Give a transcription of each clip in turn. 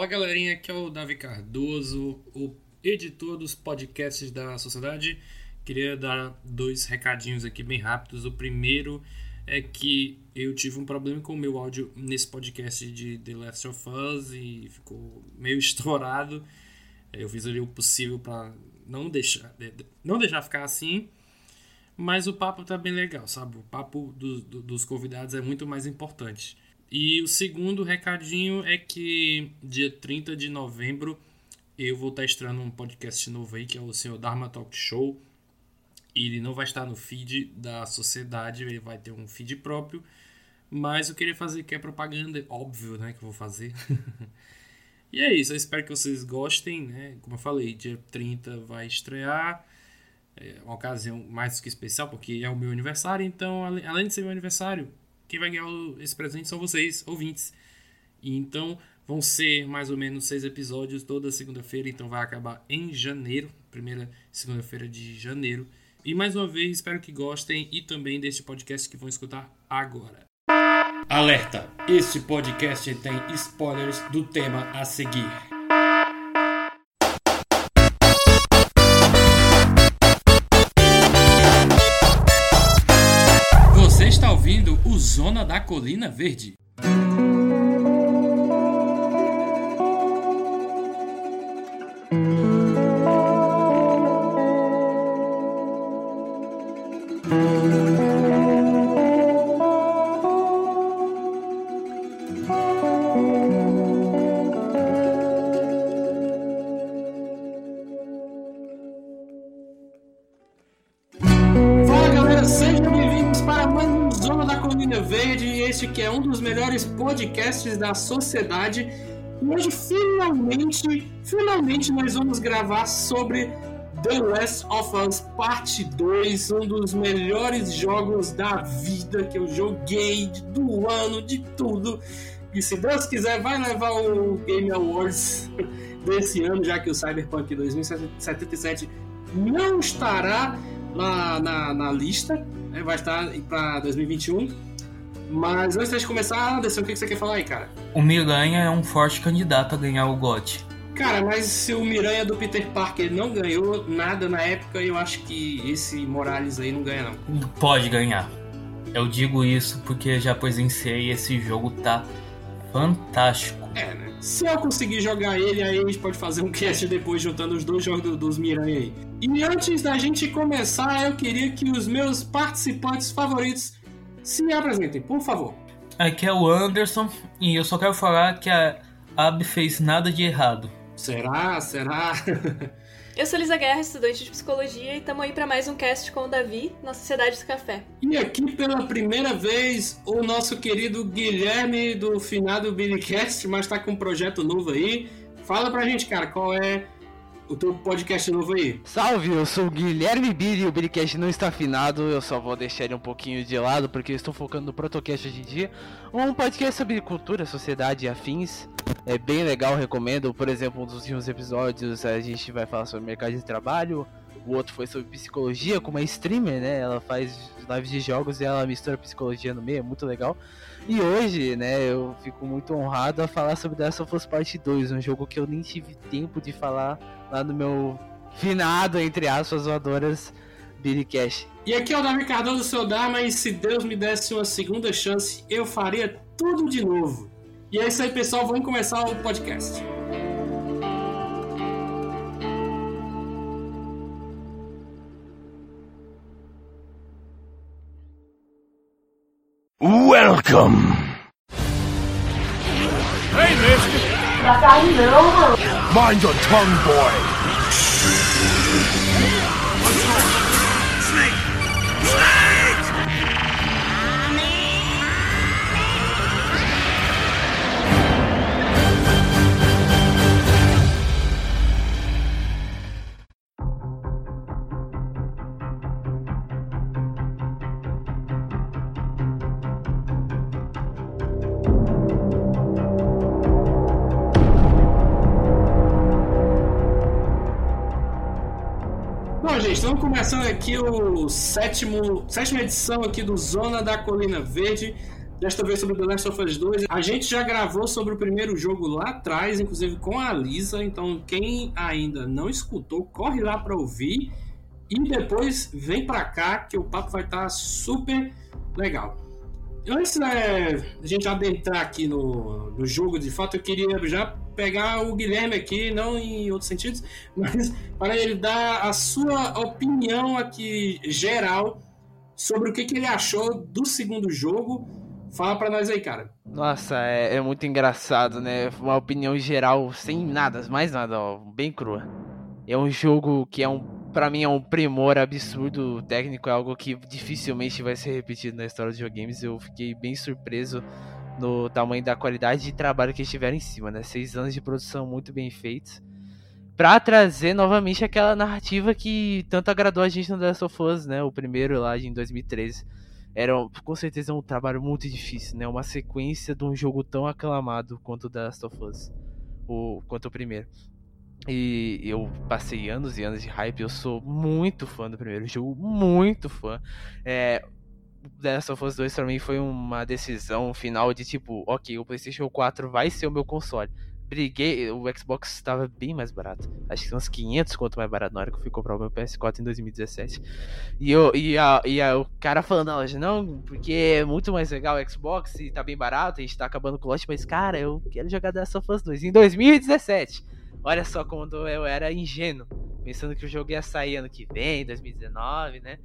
Fala galerinha, aqui é o Davi Cardoso, o editor dos podcasts da sociedade. Queria dar dois recadinhos aqui bem rápidos. O primeiro é que eu tive um problema com o meu áudio nesse podcast de The Last of Us e ficou meio estourado. Eu fiz ali o possível para não deixar, não deixar ficar assim. Mas o papo tá bem legal, sabe? O papo do, do, dos convidados é muito mais importante. E o segundo recadinho é que dia 30 de novembro eu vou estar estreando um podcast novo aí, que é o Senhor Dharma Talk Show. Ele não vai estar no feed da sociedade, ele vai ter um feed próprio. Mas eu queria fazer que é propaganda, óbvio, né, que eu vou fazer. e é isso, eu espero que vocês gostem, né? Como eu falei, dia 30 vai estrear. É uma ocasião mais do que especial, porque é o meu aniversário, então, além de ser meu aniversário, quem vai ganhar esse presente são vocês, ouvintes. E então, vão ser mais ou menos seis episódios toda segunda-feira, então vai acabar em janeiro, primeira segunda-feira de janeiro. E mais uma vez, espero que gostem e também deste podcast que vão escutar agora. Alerta! Este podcast tem spoilers do tema a seguir. Zona da Colina Verde. Podcasts da sociedade. E hoje, finalmente, finalmente, nós vamos gravar sobre The Last of Us Parte 2, um dos melhores jogos da vida que eu joguei, do ano, de tudo. E se Deus quiser, vai levar o Game Awards desse ano, já que o Cyberpunk 2077 não estará na, na, na lista, né? vai estar para 2021. Mas antes de começar, Anderson, o que você quer falar aí, cara? O Miranha é um forte candidato a ganhar o GOT. Cara, mas se o Miranha do Peter Parker não ganhou nada na época, eu acho que esse Morales aí não ganha, não. Pode ganhar. Eu digo isso porque já presenciei esse jogo tá fantástico. É, né? Se eu conseguir jogar ele, aí a gente pode fazer um cast depois juntando os dois jogos dos Miranha aí. E antes da gente começar, eu queria que os meus participantes favoritos se apresentem, por favor. Aqui é o Anderson e eu só quero falar que a Ab fez nada de errado. Será? Será? Eu sou Lisa Guerra, estudante de psicologia, e estamos aí para mais um cast com o Davi na Sociedade do Café. E aqui pela primeira vez o nosso querido Guilherme do finado Billycast, mas está com um projeto novo aí. Fala pra gente, cara, qual é o teu podcast novo aí. Salve, eu sou o Guilherme Billy o Billycast não está afinado, eu só vou deixar ele um pouquinho de lado porque eu estou focando no Protocast hoje em dia. Um podcast sobre cultura, sociedade e afins. É bem legal, recomendo. Por exemplo, um dos últimos episódios a gente vai falar sobre mercado de trabalho. O outro foi sobre psicologia, com uma streamer, né? Ela faz lives de jogos e ela mistura psicologia no meio, é muito legal. E hoje, né, eu fico muito honrado a falar sobre The Last of Us Part 2, um jogo que eu nem tive tempo de falar lá no meu finado, entre aspas, voadoras Billy Cash. E aqui é o Davi Cardoso, seu Dharma, e se Deus me desse uma segunda chance, eu faria tudo de novo. E é isso aí, pessoal, vamos começar o podcast. Welcome! Hey, mister! Mind your tongue, boy! Começando aqui o sétimo, sétima edição aqui do Zona da Colina Verde. Desta vez sobre The Last of Us 2. A gente já gravou sobre o primeiro jogo lá atrás, inclusive com a Lisa. Então, quem ainda não escutou, corre lá para ouvir. E depois vem para cá, que o papo vai estar tá super legal. Antes da gente adentrar aqui no, no jogo, de fato, eu queria já pegar o Guilherme aqui, não em outros sentidos, mas para ele dar a sua opinião aqui geral sobre o que, que ele achou do segundo jogo Fala pra nós aí, cara. Nossa, é, é, muito engraçado, né? Uma opinião geral, sem nada, mais nada, ó, bem crua. É um jogo que é um, pra mim, é um primor absurdo técnico, é algo que dificilmente vai ser repetido na história dos videogames. Eu fiquei bem surpreso no tamanho da qualidade de trabalho que eles tiveram em cima, né? Seis anos de produção muito bem feitos. Pra trazer novamente aquela narrativa que tanto agradou a gente no The Last of Us, né? O primeiro lá em 2013 era com certeza um trabalho muito difícil, né? Uma sequência de um jogo tão aclamado quanto o The Last of Us, o, quanto o primeiro. E eu passei anos e anos de hype, eu sou muito fã do primeiro jogo, muito fã. É, The Last of Us 2 pra mim foi uma decisão final de tipo, ok, o PlayStation 4 vai ser o meu console briguei, o Xbox estava bem mais barato. Acho que uns 500 quanto mais barato na hora que eu fui comprar o meu PS4 em 2017. E, eu, e, a, e a, o cara falando na não, porque é muito mais legal o Xbox e tá bem barato, a gente tá acabando com o lote, mas cara, eu quero jogar The Last of Us 2 em 2017. Olha só como eu era ingênuo, pensando que o jogo ia sair ano que vem, 2019, né?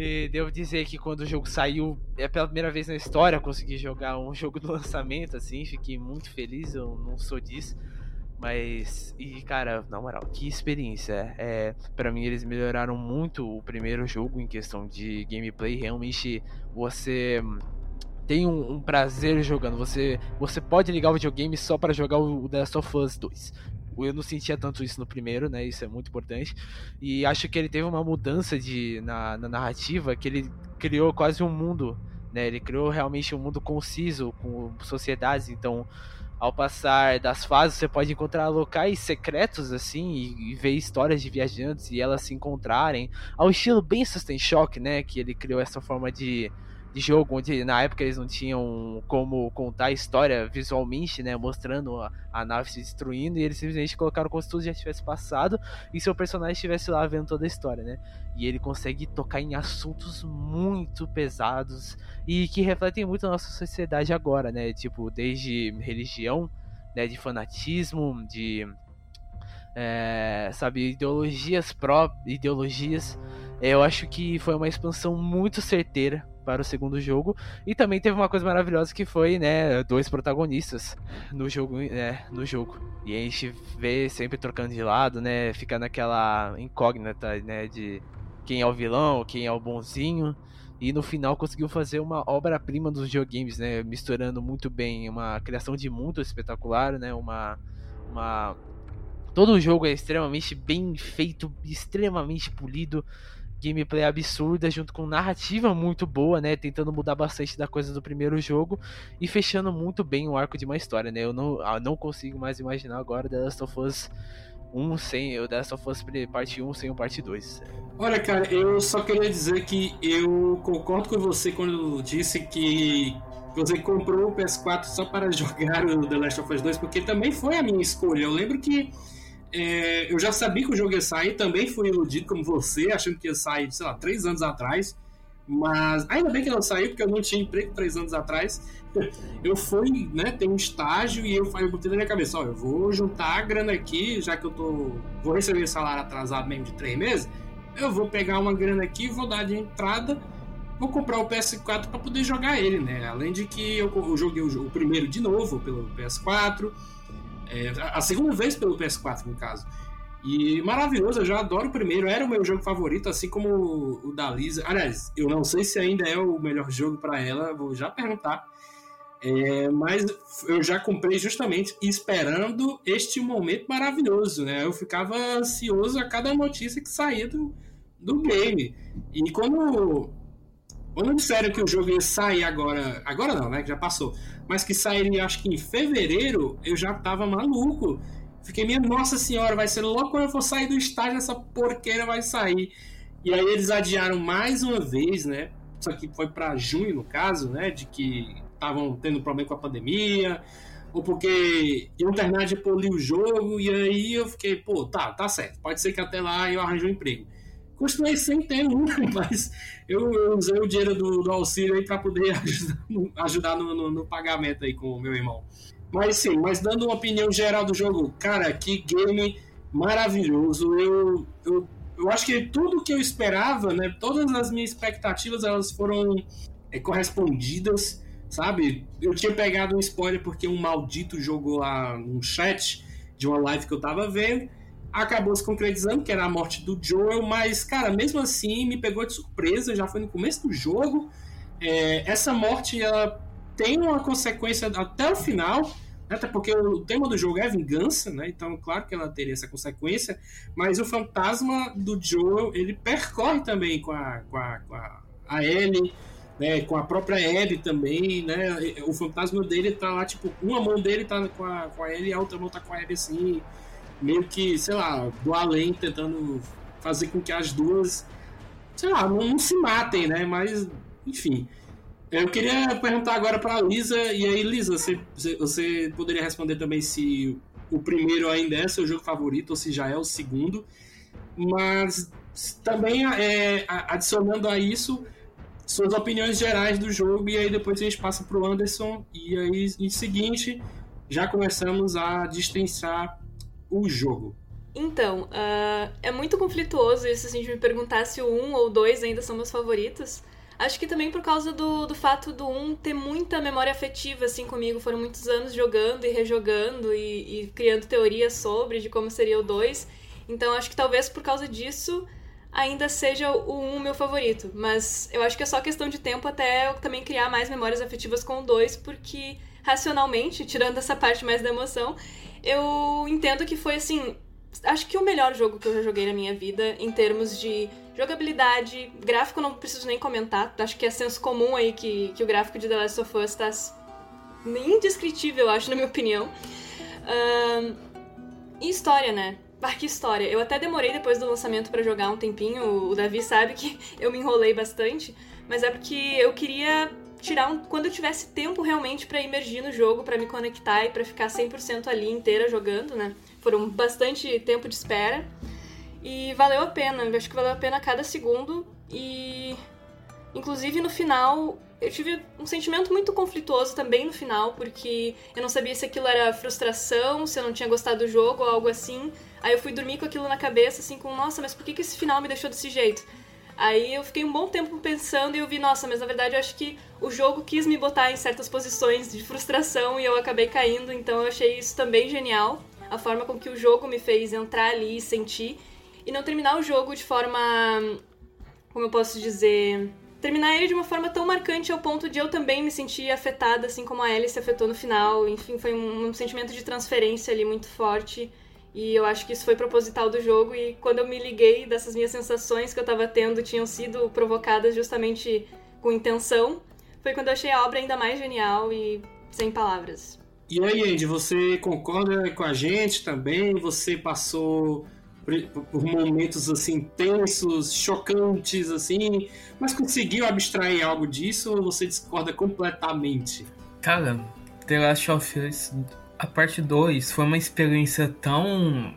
E devo dizer que quando o jogo saiu, é pela primeira vez na história consegui jogar um jogo do lançamento, assim, fiquei muito feliz, eu não sou disso. Mas, e cara, na moral, que experiência. É, para mim eles melhoraram muito o primeiro jogo em questão de gameplay. Realmente você tem um, um prazer jogando. Você, você pode ligar o videogame só para jogar o The Last of Us 2. Eu não sentia tanto isso no primeiro, né? Isso é muito importante. E acho que ele teve uma mudança de, na, na narrativa que ele criou quase um mundo, né? Ele criou realmente um mundo conciso com sociedades, então ao passar das fases você pode encontrar locais secretos assim e, e, ver histórias de viajantes e elas se encontrarem ao estilo bem System Shock, né, que ele criou essa forma de de jogo onde na época eles não tinham como contar a história visualmente, né, mostrando a, a nave se destruindo e eles simplesmente colocaram como se tudo já tivesse passado e seu personagem estivesse lá vendo toda a história, né? E ele consegue tocar em assuntos muito pesados e que refletem muito a nossa sociedade agora, né? Tipo, desde religião, né, de fanatismo, de é, sabe, ideologias pró ideologias. Eu acho que foi uma expansão muito certeira para o segundo jogo. E também teve uma coisa maravilhosa que foi, né, dois protagonistas no jogo, né, no jogo. E a gente vê sempre trocando de lado, né, fica naquela incógnita, né, de quem é o vilão, quem é o bonzinho. E no final conseguiu fazer uma obra-prima dos videogames, né, misturando muito bem uma criação de mundo espetacular, né, uma uma todo o jogo é extremamente bem feito, extremamente polido gameplay absurda, junto com narrativa muito boa, né? Tentando mudar bastante da coisa do primeiro jogo e fechando muito bem o arco de uma história, né? Eu não, eu não consigo mais imaginar agora The Last of Us 1 sem The Last of Us parte 1 sem o parte 2. Olha, cara, eu só queria dizer que eu concordo com você quando disse que você comprou o PS4 só para jogar o The Last of Us 2, porque também foi a minha escolha. Eu lembro que é, eu já sabia que o jogo ia sair, também fui iludido como você, achando que ia sair, sei lá, três anos atrás. Mas ainda bem que não saiu, porque eu não tinha emprego três anos atrás. Eu fui, né, tem um estágio e eu, eu botei na minha cabeça, ó, eu vou juntar a grana aqui, já que eu tô. Vou receber salário atrasado mesmo de três meses, eu vou pegar uma grana aqui, vou dar de entrada, vou comprar o PS4 para poder jogar ele, né? Além de que eu, eu joguei o, o primeiro de novo pelo PS4 é, a segunda vez pelo PS4, no caso. E maravilhoso, eu já adoro o primeiro, era o meu jogo favorito, assim como o, da Lisa. Aliás, eu não sei se ainda é o melhor jogo para ela, vou já perguntar. É, mas eu já comprei justamente esperando este momento maravilhoso, né? Eu ficava ansioso a cada notícia que saía do, do game. E quando quando disseram que o jogo ia sair agora, agora não, né, que já passou, mas que sairia acho que em fevereiro, eu já tava maluco. Fiquei, minha nossa senhora, vai ser logo quando eu for sair do estágio, essa porqueira vai sair. E aí eles adiaram mais uma vez, né? Isso aqui foi para junho, no caso, né? De que estavam tendo problema com a pandemia, ou porque iam terminar de polir o jogo, e aí eu fiquei, pô, tá, tá certo, pode ser que até lá eu arranje um emprego. Continuei sem ter um, mas eu, eu usei o dinheiro do, do auxílio aí para poder ajudar, ajudar no, no, no, pagamento aí com o meu irmão. Mas sim, mas dando uma opinião geral do jogo, cara, que game maravilhoso. Eu, eu, eu acho que tudo que eu esperava, né, todas as minhas expectativas, elas foram é, correspondidas sabe? Eu tinha pegado um spoiler porque um maldito jogou lá um chat de uma live que eu tava vendo. Acabou se concretizando, que era a morte do Joel, mas, cara, mesmo assim me pegou de surpresa, já foi no começo do jogo. É, essa morte, ela tem uma consequência até o final, né? até porque o tema do jogo é vingança, né? Então, claro que ela teria essa consequência, mas o fantasma do Joel, ele percorre também com a, com a, com a, a Ellie, né, com a própria Abby também, né, o fantasma dele tá lá, tipo, uma mão dele tá com a, com a Ellie e a outra mão tá com a Abby, assim, meio que, sei lá, do além, tentando fazer com que as duas, sei lá, não, não se matem, né, mas, enfim. Eu queria perguntar agora pra Lisa, e aí, Lisa, você, você poderia responder também se o primeiro ainda é seu jogo favorito ou se já é o segundo, mas também é, adicionando a isso suas opiniões gerais do jogo e aí depois a gente passa para o Anderson e aí em seguinte já começamos a destrinçar o jogo. Então, uh, é muito conflituoso isso, assim, de me perguntar se o 1 ou o 2 ainda são meus favoritos. Acho que também por causa do, do fato do 1 ter muita memória afetiva, assim, comigo. Foram muitos anos jogando e rejogando e, e criando teorias sobre de como seria o 2. Então, acho que talvez por causa disso ainda seja o 1 meu favorito. Mas eu acho que é só questão de tempo até eu também criar mais memórias afetivas com o 2, porque racionalmente, tirando essa parte mais da emoção, eu entendo que foi assim. Acho que o melhor jogo que eu já joguei na minha vida em termos de jogabilidade, gráfico não preciso nem comentar, acho que é senso comum aí que, que o gráfico de The Last of Us está indescritível, acho, na minha opinião. E história, né? Ah, que história. Eu até demorei depois do lançamento para jogar um tempinho. O Davi sabe que eu me enrolei bastante, mas é porque eu queria tirar um, quando eu tivesse tempo realmente para imergir no jogo, para me conectar e para ficar 100% ali inteira jogando, né? Foram bastante tempo de espera. E valeu a pena, eu acho que valeu a pena cada segundo e inclusive no final eu tive um sentimento muito conflituoso também no final, porque eu não sabia se aquilo era frustração, se eu não tinha gostado do jogo ou algo assim. Aí eu fui dormir com aquilo na cabeça, assim, com, nossa, mas por que, que esse final me deixou desse jeito? Aí eu fiquei um bom tempo pensando e eu vi, nossa, mas na verdade eu acho que o jogo quis me botar em certas posições de frustração e eu acabei caindo, então eu achei isso também genial. A forma com que o jogo me fez entrar ali e sentir. E não terminar o jogo de forma. Como eu posso dizer? Terminar ele de uma forma tão marcante ao ponto de eu também me sentir afetada, assim como a Ellie se afetou no final. Enfim, foi um, um sentimento de transferência ali muito forte. E eu acho que isso foi proposital do jogo. E quando eu me liguei dessas minhas sensações que eu tava tendo tinham sido provocadas justamente com intenção, foi quando eu achei a obra ainda mais genial e sem palavras. E aí, Andy, você concorda com a gente também? Você passou por momentos assim tensos, chocantes assim, mas conseguiu abstrair algo disso ou você discorda completamente? Cara, The Last of Us a parte 2 foi uma experiência tão.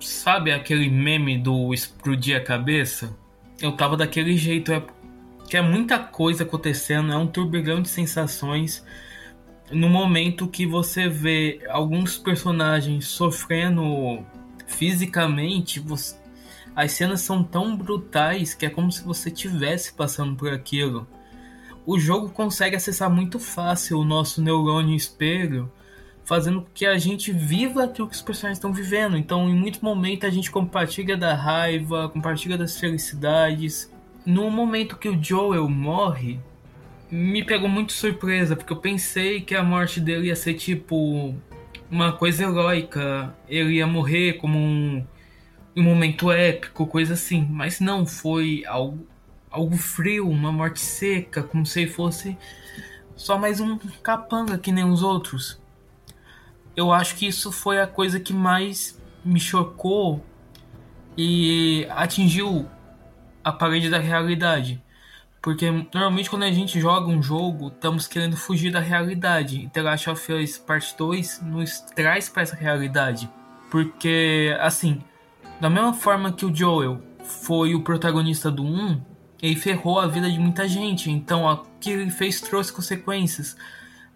Sabe aquele meme do explodir a cabeça? Eu tava daquele jeito, é que é muita coisa acontecendo, é um turbilhão de sensações. No momento que você vê alguns personagens sofrendo fisicamente, você... as cenas são tão brutais que é como se você tivesse passando por aquilo. O jogo consegue acessar muito fácil o nosso neurônio espelho fazendo com que a gente viva aquilo que os personagens estão vivendo. Então, em muito momento, a gente compartilha da raiva, compartilha das felicidades. No momento que o Joel morre, me pegou muito surpresa, porque eu pensei que a morte dele ia ser tipo uma coisa heróica, ele ia morrer como um, um momento épico, coisa assim. Mas não, foi algo, algo frio, uma morte seca, como se fosse só mais um capanga que nem os outros eu acho que isso foi a coisa que mais me chocou e atingiu a parede da realidade. Porque normalmente quando a gente joga um jogo, estamos querendo fugir da realidade. E The Last of Us Part 2 nos traz para essa realidade. Porque, assim, da mesma forma que o Joel foi o protagonista do 1, ele ferrou a vida de muita gente. Então, o que ele fez trouxe consequências.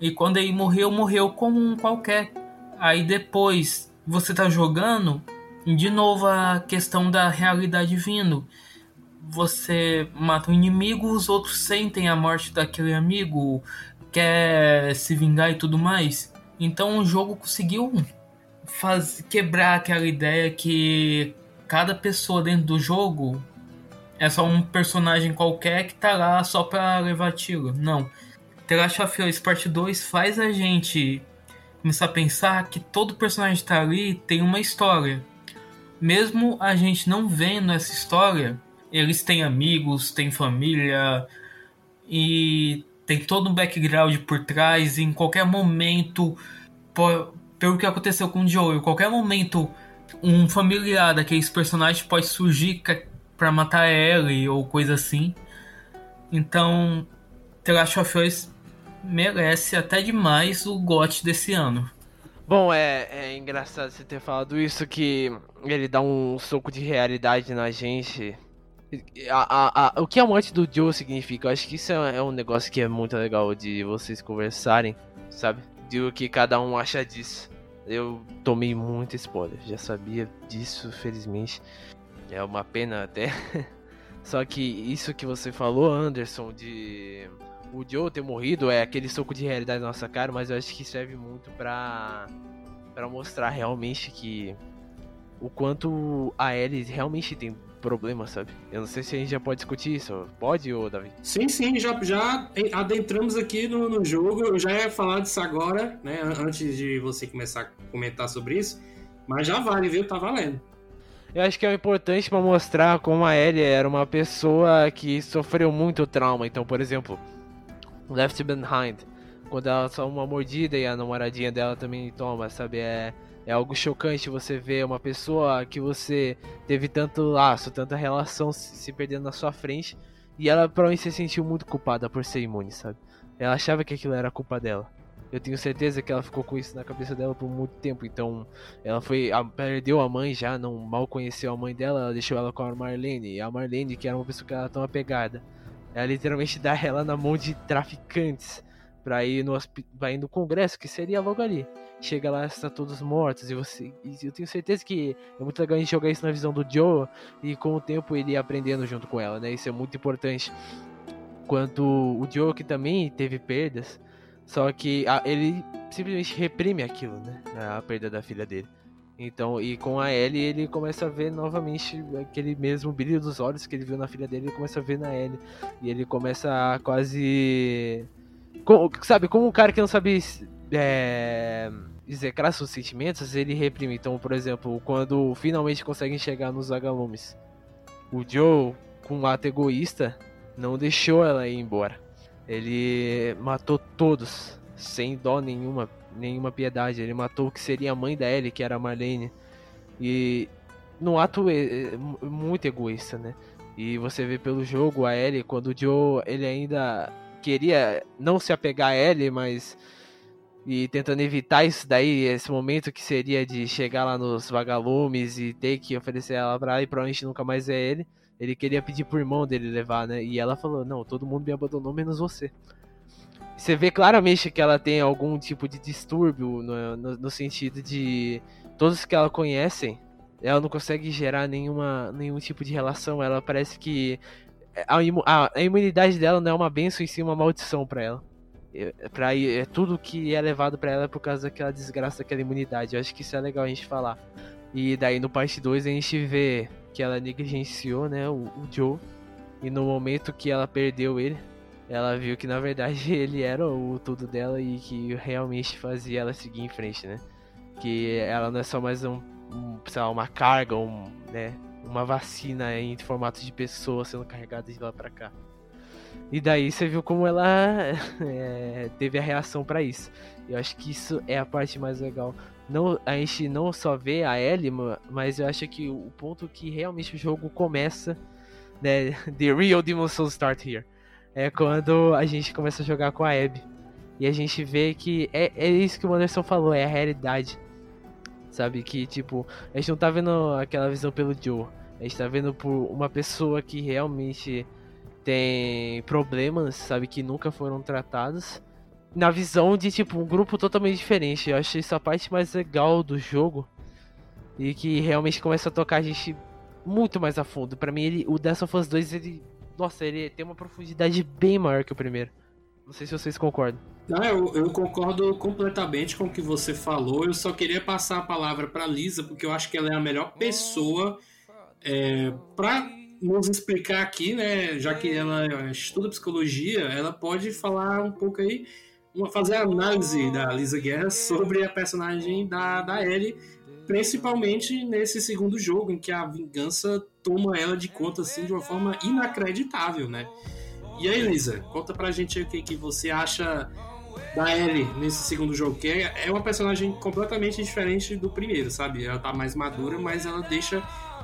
E quando ele morreu, morreu como um qualquer. Aí depois, você tá jogando, de novo a questão da realidade vindo você mata um inimigo, os outros sentem a morte daquele amigo, quer se vingar e tudo mais. Então o jogo conseguiu faz, quebrar aquela ideia que cada pessoa dentro do jogo é só um personagem qualquer que tá lá só pra levar tiro. Não. The Last Us Part 2 faz a gente começar a pensar que todo personagem que tá ali tem uma história. Mesmo a gente não vendo essa história, eles têm amigos, têm família e tem todo um background por trás. E em qualquer momento, por, pelo que aconteceu com o Joel, em qualquer momento, um familiar daqueles personagens pode surgir para matar ele ou coisa assim. Então, The Last of Us merece até demais o GOT desse ano. Bom, é, é engraçado você ter falado isso, que ele dá um soco de realidade na gente a, a, a, o que a morte do Joe significa? Eu acho que isso é, é, um negócio que é muito legal de vocês conversarem, sabe? De o que cada um acha disso. Eu tomei muito spoiler, já sabia disso, felizmente. É uma pena até. Só que isso que você falou, Anderson, de o Joe ter morrido é aquele soco de realidade na nossa cara, mas eu acho que serve muito pra, pra mostrar realmente que o quanto a Ellie realmente tem problema, sabe? Eu não sei se a gente já pode discutir isso. Pode, ô Davi? Sim, sim, já, já adentramos aqui no, no jogo. Eu já ia falar disso agora, né? Antes de você começar a comentar sobre isso. Mas já vale, viu? Tá valendo. Eu acho que é importante para mostrar como a Ellie era uma pessoa que sofreu muito trauma. Então, por exemplo, Left Behind, quando ela só uma mordida e a namoradinha dela também toma, sabe? É é algo chocante você ver uma pessoa que você teve tanto laço, tanta relação se perdendo na sua frente. E ela provavelmente se sentiu muito culpada por ser imune, sabe? Ela achava que aquilo era culpa dela. Eu tenho certeza que ela ficou com isso na cabeça dela por muito tempo. Então, ela foi. A, perdeu a mãe já, não mal conheceu a mãe dela, ela deixou ela com a Marlene. E a Marlene, que era uma pessoa que ela tão apegada, literalmente dá ela na mão de traficantes pra ir no, ir no congresso, que seria logo ali chega lá está todos mortos e você e eu tenho certeza que é muito legal a gente jogar isso na visão do Joe e com o tempo ele ir aprendendo junto com ela, né? Isso é muito importante. Quanto o Joe que também teve perdas, só que a, ele simplesmente reprime aquilo, né? A perda da filha dele. Então, e com a Ellie ele começa a ver novamente aquele mesmo brilho dos olhos que ele viu na filha dele, ele começa a ver na Ellie. E ele começa a quase. sabe, como um cara que não sabe é, execrar seus sentimentos, ele reprime. Então, por exemplo, quando finalmente conseguem chegar nos vagalumes, o Joe, com um ato egoísta, não deixou ela ir embora. Ele matou todos, sem dó nenhuma, nenhuma piedade. Ele matou o que seria a mãe da Ellie, que era a Marlene. E num ato muito egoísta, né? E você vê pelo jogo a Ellie, quando o Joe ele ainda queria não se apegar a Ellie, mas e tentando evitar isso daí, esse momento que seria de chegar lá nos vagalumes e ter que oferecer ela pra ela e provavelmente nunca mais é ele. Ele queria pedir pro irmão dele levar, né? E ela falou: Não, todo mundo me abandonou, menos você. Você vê claramente que ela tem algum tipo de distúrbio no, no, no sentido de todos que ela conhecem, ela não consegue gerar nenhuma, nenhum tipo de relação. Ela parece que a, a, a imunidade dela não é uma benção e sim uma maldição para ela. É, pra, é tudo que é levado para ela por causa daquela desgraça daquela imunidade. Eu acho que isso é legal a gente falar. E daí no parte 2 a gente vê que ela negligenciou, né, o, o, Joe. E no momento que ela perdeu ele, ela viu que na verdade ele era o tudo dela e que realmente fazia ela seguir em frente, né? Que ela não é só mais um, um sei lá, uma carga, um, né, uma vacina em formato de pessoa sendo carregada de lá para cá. E daí você viu como ela é, teve a reação para isso. Eu acho que isso é a parte mais legal. Não, a gente não só vê a Ellie, mas eu acho que o ponto que realmente o jogo começa, né, The Real Demon Souls Start Here. É quando a gente começa a jogar com a Abby. E a gente vê que é, é isso que o Anderson falou, é a realidade. Sabe? Que, tipo, a gente não tá vendo aquela visão pelo Joe. A gente tá vendo por uma pessoa que realmente tem problemas, sabe? Que nunca foram tratados. Na visão de, tipo, um grupo totalmente diferente. Eu acho isso a parte mais legal do jogo. E que realmente começa a tocar a gente muito mais a fundo. Para mim, ele, o Death of Us 2, ele. Nossa, ele tem uma profundidade bem maior que o primeiro. Não sei se vocês concordam. Não, eu, eu concordo completamente com o que você falou. Eu só queria passar a palavra para Lisa, porque eu acho que ela é a melhor pessoa é, para nos explicar aqui, né? Já que ela estuda psicologia, ela pode falar um pouco aí, uma, fazer a análise da Lisa Guerra sobre a personagem da, da Ellie, principalmente nesse segundo jogo, em que a vingança toma ela de conta assim de uma forma inacreditável, né? E aí, Lisa, conta pra gente o que, que você acha da Ellie nesse segundo jogo, que é, é uma personagem completamente diferente do primeiro, sabe? Ela tá mais madura, mas ela deixa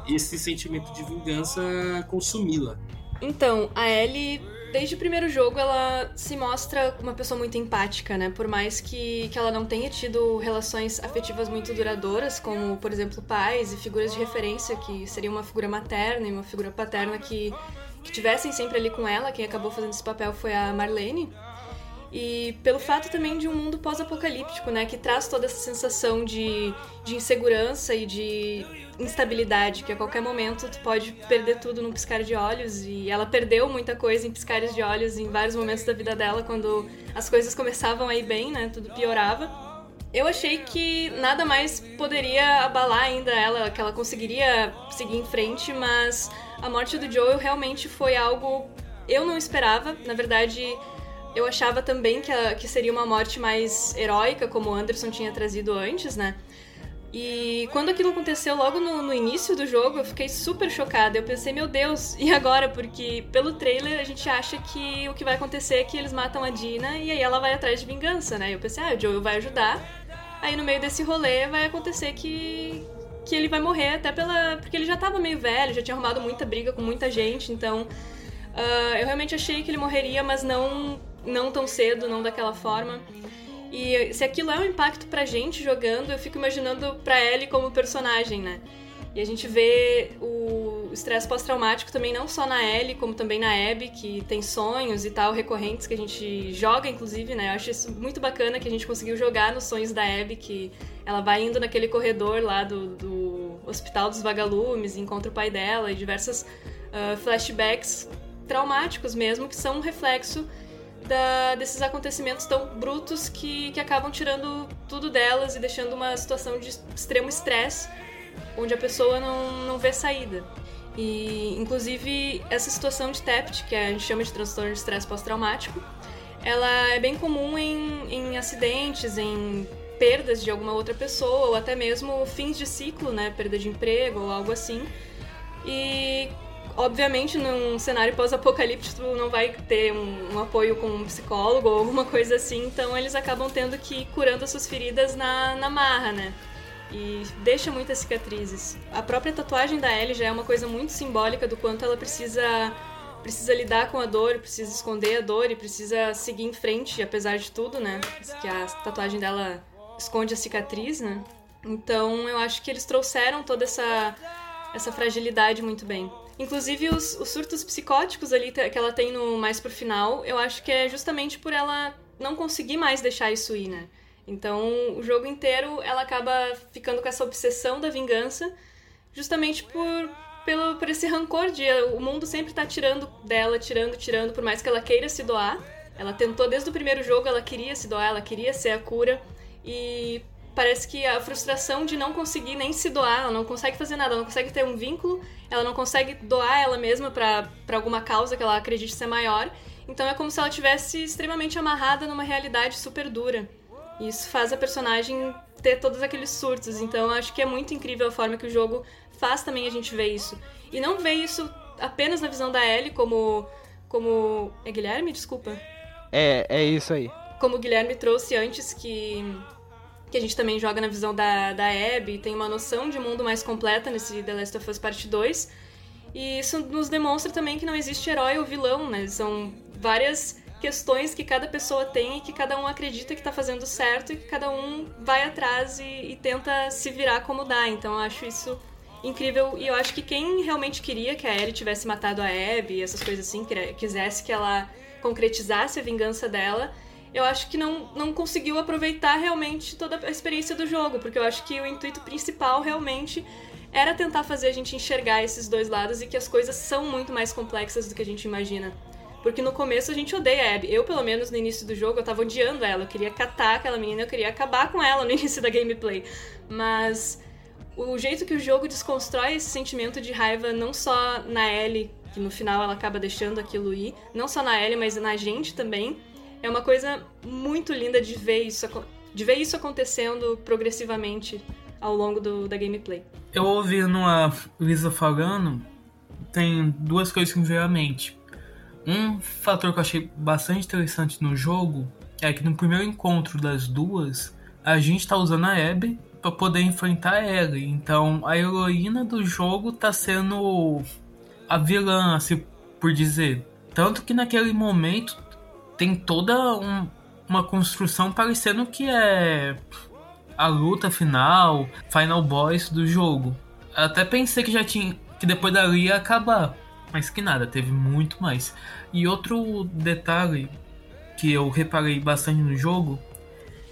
esse sentimento de vingança consumi-la. Então, a Ellie, desde o primeiro jogo, ela se mostra uma pessoa muito empática, né? Por mais que, que ela não tenha tido relações afetivas muito duradouras, como, por exemplo, pais e figuras de referência, que seria uma figura materna e uma figura paterna que, que tivessem sempre ali com ela. Quem acabou fazendo esse papel foi a Marlene. E pelo fato também de um mundo pós-apocalíptico, né? Que traz toda essa sensação de, de insegurança e de instabilidade, que a qualquer momento tu pode perder tudo num piscar de olhos. E ela perdeu muita coisa em piscares de olhos em vários momentos da vida dela, quando as coisas começavam a ir bem, né? Tudo piorava. Eu achei que nada mais poderia abalar ainda ela, que ela conseguiria seguir em frente, mas a morte do Joel realmente foi algo eu não esperava. Na verdade, eu achava também que, a, que seria uma morte mais heróica, como o Anderson tinha trazido antes, né? E quando aquilo aconteceu logo no, no, início do jogo, eu fiquei super chocada. Eu pensei, meu Deus, e agora? Porque pelo trailer a gente acha que o que vai acontecer é que eles matam a Dina e aí ela vai atrás de vingança, né? Eu pensei, ah, o Joel vai ajudar. Aí no meio desse rolê vai acontecer que, que ele vai morrer até pela. Porque ele já tava meio velho, já tinha arrumado muita briga com muita gente, então. Uh, eu realmente achei que ele morreria, mas não não tão cedo, não daquela forma. E se aquilo é um impacto pra gente jogando, eu fico imaginando pra Ellie como personagem, né? E a gente vê o estresse pós-traumático também não só na Ellie, como também na Abby, que tem sonhos e tal recorrentes que a gente joga, inclusive, né? Eu acho isso muito bacana que a gente conseguiu jogar nos sonhos da Abby, que ela vai indo naquele corredor lá do, do Hospital dos Vagalumes, encontra o pai dela e diversas uh, flashbacks traumáticos mesmo, que são um reflexo da, desses acontecimentos tão brutos que, que acabam tirando tudo delas e deixando uma situação de extremo estresse, onde a pessoa não, não vê saída. E, inclusive, essa situação de TEPT, que a gente chama de transtorno de estresse pós-traumático, ela é bem comum em, em acidentes, em perdas de alguma outra pessoa, ou até mesmo fins de ciclo, né? Perda de emprego ou algo assim. E Obviamente, num cenário pós-apocalíptico, não vai ter um, um, apoio com um psicólogo ou alguma coisa assim, então eles acabam tendo que ir curando as suas feridas na, na marra, né? E deixa muitas cicatrizes. A própria tatuagem da Ellie já é uma coisa muito simbólica do quanto ela precisa precisa lidar com a dor, precisa esconder a dor e precisa seguir em frente, apesar de tudo, né? Que a tatuagem dela esconde a cicatriz, né? Então eu acho que eles trouxeram toda essa, essa fragilidade muito bem. Inclusive, os, os, surtos psicóticos ali que ela tem no mais pro final, eu acho que é justamente por ela não conseguir mais deixar isso ir, né? Então, o jogo inteiro ela acaba ficando com essa obsessão da vingança, justamente por, pelo, por esse rancor de o mundo sempre tá tirando dela, tirando, tirando, por mais que ela queira se doar. Ela tentou desde o primeiro jogo, ela queria se doar, ela queria ser a cura. E parece que a frustração de não conseguir nem se doar, ela não consegue fazer nada, ela não consegue ter um vínculo, ela não consegue doar ela mesma para alguma causa que ela acredite ser maior. Então é como se ela tivesse extremamente amarrada numa realidade super dura. E isso faz a personagem ter todos aqueles surtos. Então eu acho que é muito incrível a forma que o jogo faz também a gente ver isso. E não ver isso apenas na visão da Ellie como como é Guilherme, desculpa. É, é isso aí. Como o Guilherme trouxe antes que que a gente também joga na visão da, da Abby, tem uma noção de mundo mais completa nesse The Last of Us Part 2. E isso nos demonstra também que não existe herói ou vilão, né? São várias questões que cada pessoa tem e que cada um acredita que tá fazendo certo e que cada um vai atrás e, e tenta se virar como dá. Então eu acho isso incrível e eu acho que quem realmente queria que a Ellie tivesse matado a Abby essas coisas assim, quisesse que ela concretizasse a vingança dela, eu acho que não, não conseguiu aproveitar realmente toda a experiência do jogo, porque eu acho que o intuito principal realmente era tentar fazer a gente enxergar esses dois lados e que as coisas são muito mais complexas do que a gente imagina. Porque no começo a gente odeia a Abby. Eu, pelo menos, no início do jogo, eu tava odiando ela. Eu queria catar aquela menina, eu queria acabar com ela no início da gameplay. Mas o jeito que o jogo desconstrói esse sentimento de raiva não só na Ellie, que no final ela acaba deixando aquilo ir, não só na Ellie, mas na gente também, é uma coisa muito linda de ver isso, de ver isso acontecendo progressivamente ao longo do, da gameplay. Eu ouvindo a Lisa falando, tem duas coisas que me veio à mente. Um fator que eu achei bastante interessante no jogo é que no primeiro encontro das duas, a gente tá usando a Abby para poder enfrentar ela. Então a heroína do jogo tá sendo a vilã, assim por dizer. Tanto que naquele momento tem toda um, uma construção parecendo que é a luta final, final boss do jogo. Até pensei que já tinha que depois dali ia acabar, mas que nada, teve muito mais. E outro detalhe que eu reparei bastante no jogo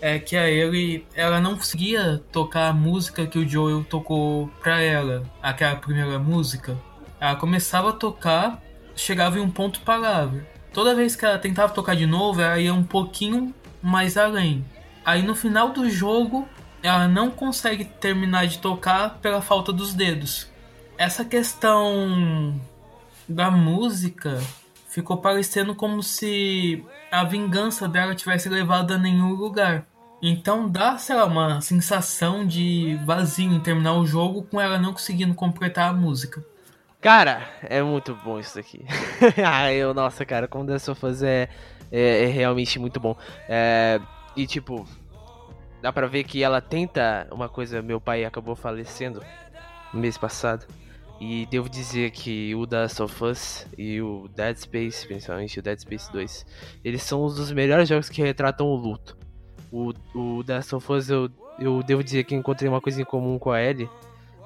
é que a ele ela não conseguia tocar a música que o Joel tocou pra ela, aquela primeira música. Ela começava a tocar, chegava em um ponto parável toda vez que ela tentava tocar de novo, ela ia um pouquinho mais além. Aí no final do jogo, ela não consegue terminar de tocar pela falta dos dedos. Essa questão da música ficou parecendo como se a vingança dela tivesse levado a nenhum lugar. Então dá, sei lá, uma sensação de vazio em terminar o jogo com ela não conseguindo completar a música. Cara, é muito bom isso aqui. ah, eu, nossa, cara, como The Last of é, é, é, realmente muito bom. É, e tipo, dá pra ver que ela tenta uma coisa. Meu pai acabou falecendo no mês passado. E devo dizer que o The Last of Us e o Dead Space, principalmente o Dead Space 2, eles são um dos melhores jogos que retratam o luto. O, o The Last of Us, eu, eu devo dizer que encontrei uma coisa em comum com a Ellie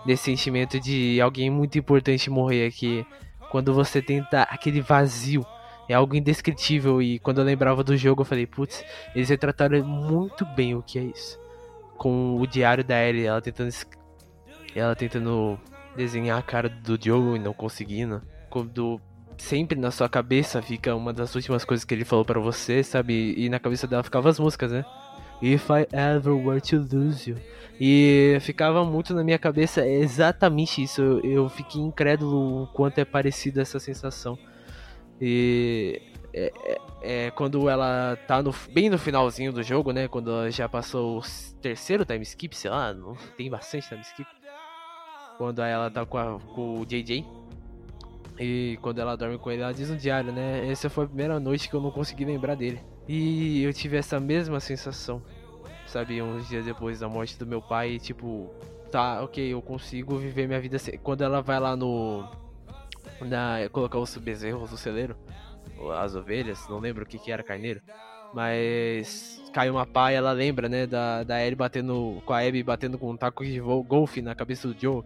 desse sentimento de alguém muito importante morrer aqui. Quando você tenta aquele vazio, é algo indescritível. E quando eu lembrava do jogo, eu falei, putz, eles retrataram muito bem o que é isso. Com o diário da Ellie, ela tentando, ela tentando desenhar a cara do Joe e não conseguindo. Quando sempre na sua cabeça fica uma das últimas coisas que ele falou para você, sabe? E na cabeça dela ficavam as músicas, né? If I ever were to lose you. E ficava muito na minha cabeça exatamente isso. Eu, eu fiquei incrédulo o quanto é parecida essa sensação. E é, é, é, quando ela tá no, bem no finalzinho do jogo, né? Quando ela já passou o terceiro time skip, sei lá, não, tem bastante time skip. Quando ela tá com, a, com o JJ. E quando ela dorme com ele, ela diz no diário, né? Essa foi a primeira noite que eu não consegui lembrar dele. E eu tive essa mesma sensação, sabe, uns dias depois da morte do meu pai, tipo, tá, ok, eu consigo viver minha vida sem... Quando ela vai lá no. Na, colocar os bezerros no celeiro, as ovelhas, não lembro o que que era, carneiro. Mas cai uma pá e ela lembra, né, da, da Ellie batendo com a Abby batendo com um taco de golfe na cabeça do Joe.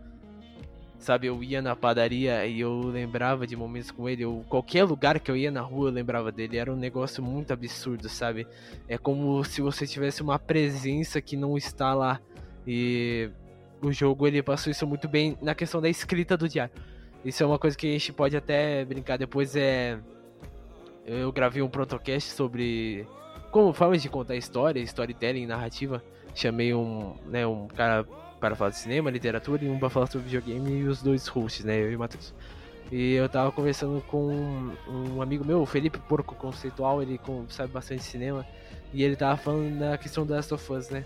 Sabe, eu ia na padaria e eu lembrava de momentos com ele. Eu, qualquer lugar que eu ia na rua eu lembrava dele. Era um negócio muito absurdo, sabe? É como se você tivesse uma presença que não está lá. E o jogo ele passou isso muito bem na questão da escrita do diário. Isso é uma coisa que a gente pode até brincar depois. É. Eu gravei um protocast sobre como formas de contar história, storytelling, narrativa. Chamei um, né, um cara para falar de cinema, literatura e um para falar sobre videogame e os dois hosts, né, eu e o Matheus. E eu tava conversando com um amigo meu, o Felipe Porco Conceitual, ele sabe bastante de cinema, e ele tava falando da questão das Last of Us, né?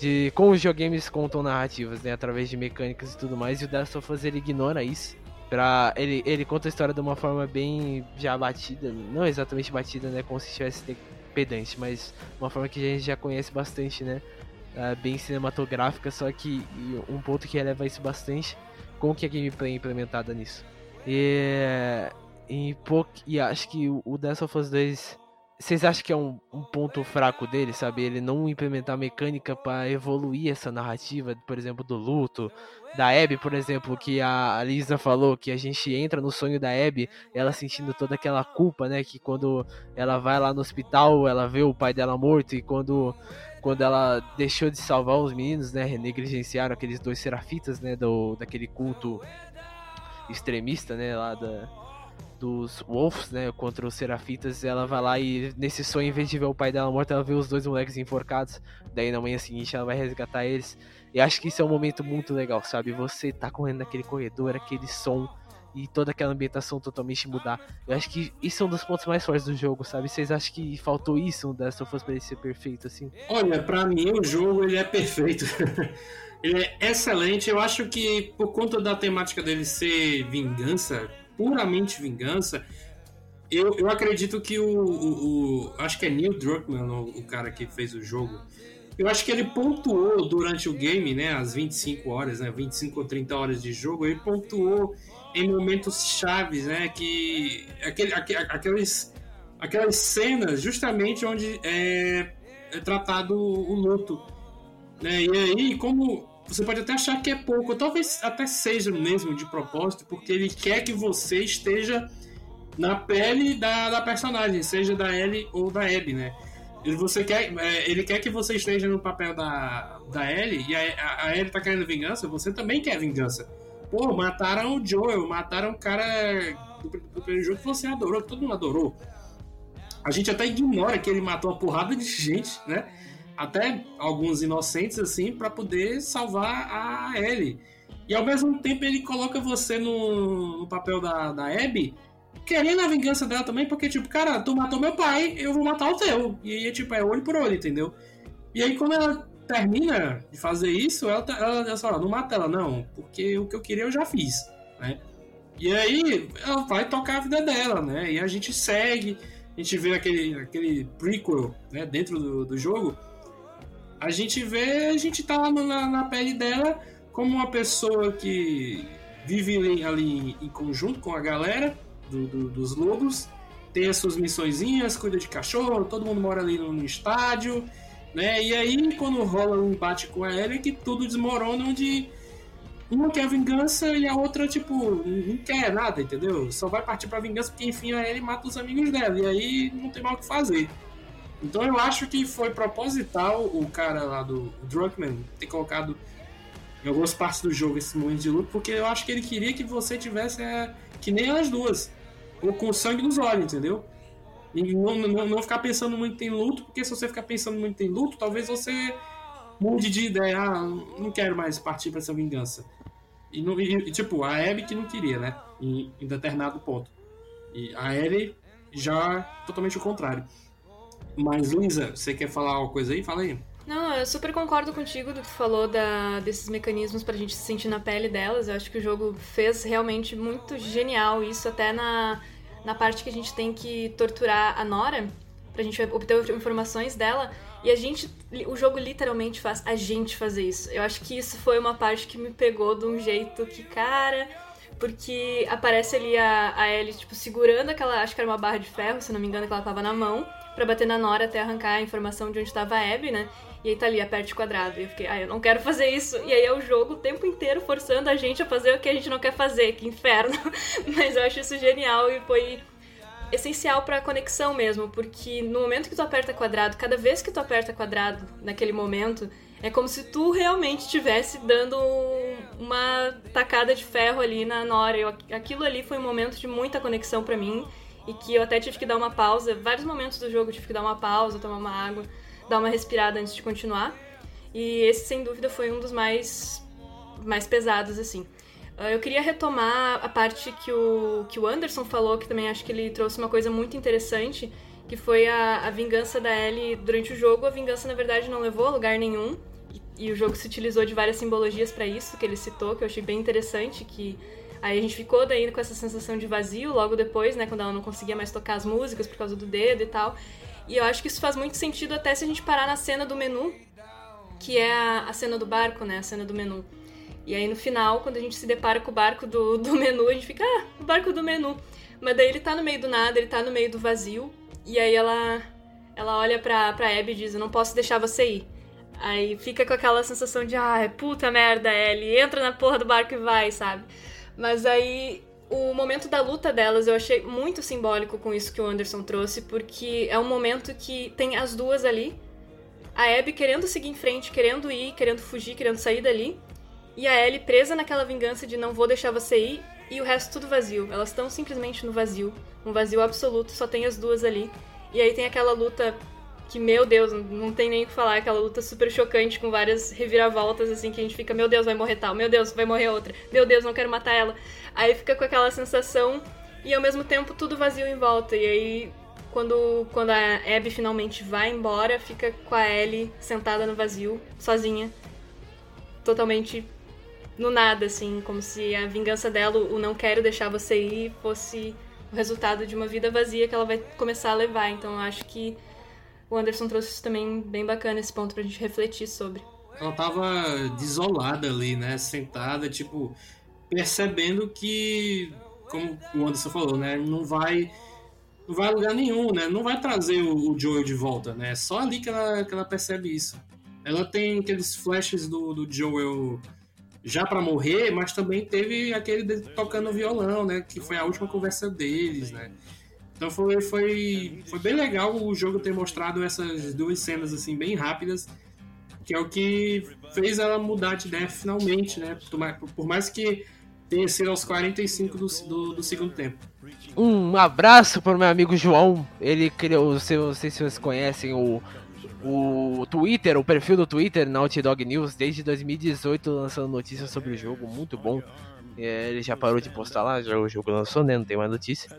De como os videogames contam narrativas, né? Através de mecânicas e tudo mais, e o Last of Us ele ignora isso. Pra, ele, ele conta a história de uma forma bem já batida, não exatamente batida, né? Como se estivesse pedante, mas uma forma que a gente já conhece bastante, né? Uh, bem cinematográfica, só que um ponto que eleva isso bastante, como que a gameplay é implementada nisso? E, e, pou- e acho que o o Last of Us 2. Vocês acham que é um, um ponto fraco dele, sabe? Ele não implementar mecânica pra evoluir essa narrativa, por exemplo, do luto, da Abby, por exemplo, que a Lisa falou que a gente entra no sonho da Abby, ela sentindo toda aquela culpa, né? Que quando ela vai lá no hospital, ela vê o pai dela morto e quando quando ela deixou de salvar os meninos, né? Negligenciaram aqueles dois serafitas, né? Do, daquele culto extremista, né? Lá da, dos Wolves, né? Contra os serafitas. Ela vai lá e nesse sonho, em vez de ver o pai dela morto, ela vê os dois moleques enforcados. Daí na manhã seguinte ela vai resgatar eles. E acho que isso é um momento muito legal, sabe? Você tá correndo naquele corredor, aquele som e toda aquela ambientação totalmente mudar. Eu acho que isso é um dos pontos mais fortes do jogo, sabe? Vocês acham que faltou isso The Last of Us pra ele ser perfeito, assim? Olha, pra mim o jogo ele é perfeito. ele é excelente. Eu acho que por conta da temática dele ser vingança, puramente vingança, eu, eu acredito que o, o- o- Acho que é Neil Druckmann, o, o cara que fez o jogo. Eu acho que ele pontuou durante o game, né? As 25 horas, né? 25 ou 30 horas de jogo, ele pontuou em momentos chaves, né? Que. Aquele, aque- aqueles, aquelas cenas justamente onde é, é tratado o luto. Né? E aí, como você pode até achar que é pouco, talvez até seja mesmo de propósito, porque ele quer que você esteja na pele da, da personagem, seja da Ellie ou da Abby, né? Ele, você quer, é, ele quer que você esteja no papel da, da Ellie, e a, a, a Ellie tá querendo vingança, você também quer vingança. Pô, mataram o Joel, mataram o cara do, do primeiro jogo que você adorou, que todo mundo adorou. A gente até ignora que ele matou uma porrada de gente, né? Até alguns inocentes, assim, pra poder salvar a Ellie. E ao mesmo tempo ele coloca você no, no papel da, da Abby, querendo a vingança dela também, porque, tipo, cara, tu matou meu pai, eu vou matar o teu. E aí, tipo, é olho por olho, entendeu? E aí, quando ela termina de fazer isso, ela, tá- ela, ela fala, não mata ela, não, porque o que eu queria eu já fiz, né? E aí, ela vai tocar a vida dela, né? E a gente segue, a gente vê aquele, aquele prequel, né, dentro do, do jogo, a gente vê, a gente tá na, na pele dela como uma pessoa que vive ali, ali em conjunto com a galera do- do- dos lobos, tem as suas missõezinhas, cuida de cachorro, todo mundo mora ali no, no estádio, né? E aí, quando rola um embate com a que tudo desmorona, onde uma quer vingança e a outra, tipo, não quer nada, entendeu? Só vai partir pra vingança porque, enfim, a Ellie mata os amigos dela, e aí não tem mal o que fazer. Então eu acho que foi proposital o cara lá do Druckmann ter colocado em algumas partes do jogo esse momento de luto, porque eu acho que ele queria que você tivesse é, que nem as duas, ou com sangue nos olhos, entendeu? E não, não, não ficar pensando muito em luto, porque se você ficar pensando muito em luto, talvez você mude de ideia, ah, não quero mais partir pra essa vingança. E, não- e- tipo, a Abby que não queria, né? Em, em determinado ponto. E a Ellie já totalmente o contrário. Mas, Luísa, você quer falar alguma coisa aí? Fala aí. Não, eu super concordo contigo do que tu falou da, desses mecanismos pra gente se sentir na pele delas. Eu acho que o jogo fez realmente muito genial isso, até na, na parte que a gente tem que torturar a Nora, pra gente obter informações dela. E a gente, o jogo literalmente faz a gente fazer isso. Eu acho que isso foi uma parte que me pegou de um jeito que, cara. Porque aparece ali a, a Ellie, tipo, segurando aquela, acho que era uma barra de ferro, se não me engano, que ela tava na mão, pra bater na Nora até arrancar a informação de onde tava a Abby, né? E aí tá ali, aperte quadrado. E eu fiquei, ah, eu não quero fazer isso. E aí é o jogo o tempo inteiro forçando a gente a fazer o que a gente não quer fazer, que inferno. Mas eu acho isso genial e foi essencial pra conexão mesmo, porque no momento que tu aperta quadrado, cada vez que tu aperta quadrado naquele momento, é como se tu realmente estivesse dando um- uma tacada de ferro ali na Nora. Eu, aquilo ali foi um momento de muita conexão pra mim e que eu até tive que dar uma pausa. Vários momentos do jogo eu tive que dar uma pausa, tomar uma água, dar uma respirada antes de continuar. E esse, sem dúvida, foi um dos mais, mais pesados, assim. Ah, Eu queria retomar a parte que o, que o Anderson falou, que também acho que ele trouxe uma coisa muito interessante, que foi a, a vingança da Ellie durante o jogo. A vingança, na verdade, não levou a lugar nenhum. E, e o jogo se utilizou de várias simbologias para isso, que ele citou, que eu achei bem interessante, que aí a gente ficou daí com essa sensação de vazio logo depois, né, quando ela não conseguia mais tocar as músicas por causa do dedo e tal. E eu acho que isso faz muito sentido até se a gente parar na cena do menu, que é a, a cena do barco, né, a cena do menu E aí no final, quando a gente se depara com o barco do, do menu, a gente fica, ah, o barco do menu. Mas daí ele tá no meio do nada, ele tá no meio do vazio. E aí ela, ela olha pra, pra Abby e diz, eu não posso deixar você ir. Aí fica com aquela sensação de, ah, puta merda, Ellie, entra na porra do barco e vai, sabe? Mas aí o momento da luta delas eu achei muito simbólico com isso que o Anderson trouxe, porque é um momento que tem as duas ali, a Abby querendo seguir em frente, querendo ir, querendo fugir, querendo sair dali, e a Ellie presa naquela vingança de não vou deixar você ir, e o resto tudo vazio. Elas estão simplesmente no vazio, um vazio absoluto, só tem as duas ali. E aí tem aquela luta que, meu Deus, não tem nem o que falar, aquela luta super chocante com várias reviravoltas, assim, que a gente fica, meu Deus, vai morrer tal, meu Deus, vai morrer outra, meu Deus, não quero matar ela. Aí fica com aquela sensação e ao mesmo tempo tudo vazio em volta. E aí, quando, quando a Abby finalmente vai embora, fica com a Ellie sentada no vazio, sozinha, totalmente no nada, assim, como se a vingança dela, o não quero deixar você ir, fosse o resultado de uma vida vazia que ela vai começar a levar. Então eu acho que o Anderson trouxe isso também bem bacana, esse ponto pra gente refletir sobre. Ela tava desolada ali, né? Sentada, tipo, percebendo que, como o Anderson falou, né? Não vai. Não vai a lugar nenhum, né? Não vai trazer o, Joel de volta, né? Só ali que ela, que ela percebe isso. Ela tem aqueles flashes do, do Joel já para morrer, mas também teve aquele tocando violão, né? Que foi a última conversa deles, né? Então foi, foi, foi bem legal o jogo ter mostrado essas duas cenas assim bem rápidas, que é o que fez ela mudar de ideia finalmente, né? Por mais que tenha sido aos 45 do, do, do segundo tempo. Um abraço para o meu amigo João. Ele criou, não sei se vocês conhecem o o Twitter, o perfil do Twitter, Naughty Dog News, desde 2018 lançando notícias sobre o jogo, muito bom. É, ele já parou de postar lá, já o jogo lançou, né? Não tem mais notícia.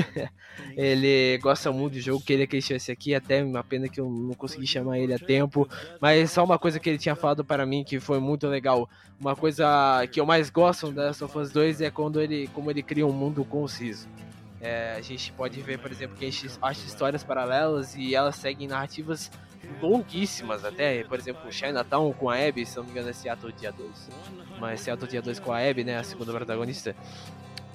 ele gosta muito do jogo, queria que ele estivesse aqui, até uma pena que eu não consegui chamar ele a tempo. Mas só uma coisa que ele tinha falado para mim que foi muito legal. Uma coisa que eu mais gosto da Last of Us 2 é quando ele, como ele cria um mundo conciso. É, a gente pode ver, por exemplo, que a gente acha histórias paralelas e elas seguem narrativas longuíssimas até, por exemplo, Chinatown com a Abby, se não me engano é Seattle Dia 2, mas Seattle Dia 2 com a Abby, né, a segunda protagonista.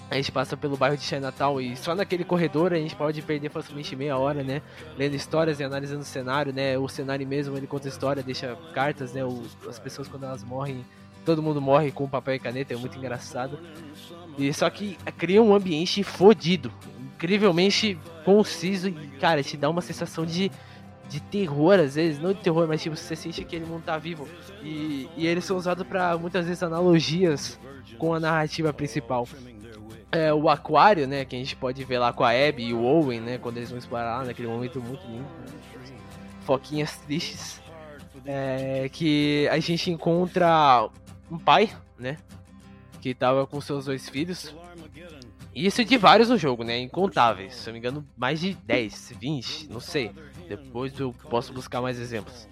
A gente passa pelo bairro de Chinatown e só naquele corredor a gente pode perder facilmente meia hora, né? Lendo histórias e analisando o cenário, né? O cenário mesmo, ele conta história, deixa cartas, né? O, as pessoas quando elas morrem, todo mundo morre com papel e caneta, é muito engraçado. E só que cria um ambiente fodido, incrivelmente conciso e, cara, te dá uma sensação de de terror, às vezes, não de terror, mas tipo, você sente que ele não tá vivo. E, e eles são usados para muitas vezes analogias com a narrativa principal. É, o aquário, né, que a gente pode ver lá com a Abby e o Owen, né, quando eles vão explorar lá naquele momento muito lindo. Foquinhas tristes. É, que a gente encontra um pai, né, que tava com seus dois filhos. Isso de vários no jogo, né? Incontáveis. Se eu me engano, mais de 10, 20, não sei. Depois eu posso buscar mais exemplos.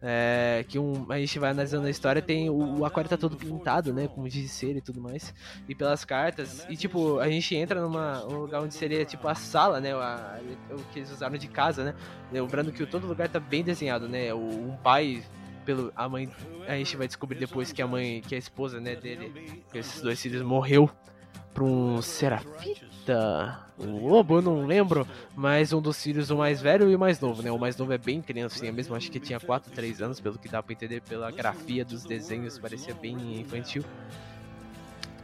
É, que um, a gente vai analisando a história, tem o, o aquário tá todo pintado, né, com giz de e tudo mais, e pelas cartas, e tipo, a gente entra numa um lugar onde seria tipo a sala, né, a, o que eles usaram de casa, né, lembrando que todo lugar tá bem desenhado, né, o, um pai pelo a mãe, a gente vai descobrir depois que a mãe, que a esposa, né, dele, esses dois filhos morreu para um serafita um lobo, eu não lembro, mas um dos filhos, o mais velho e o mais novo, né? O mais novo é bem criancinha mesmo, acho que tinha 4, 3 anos, pelo que dá pra entender pela grafia dos desenhos, parecia bem infantil.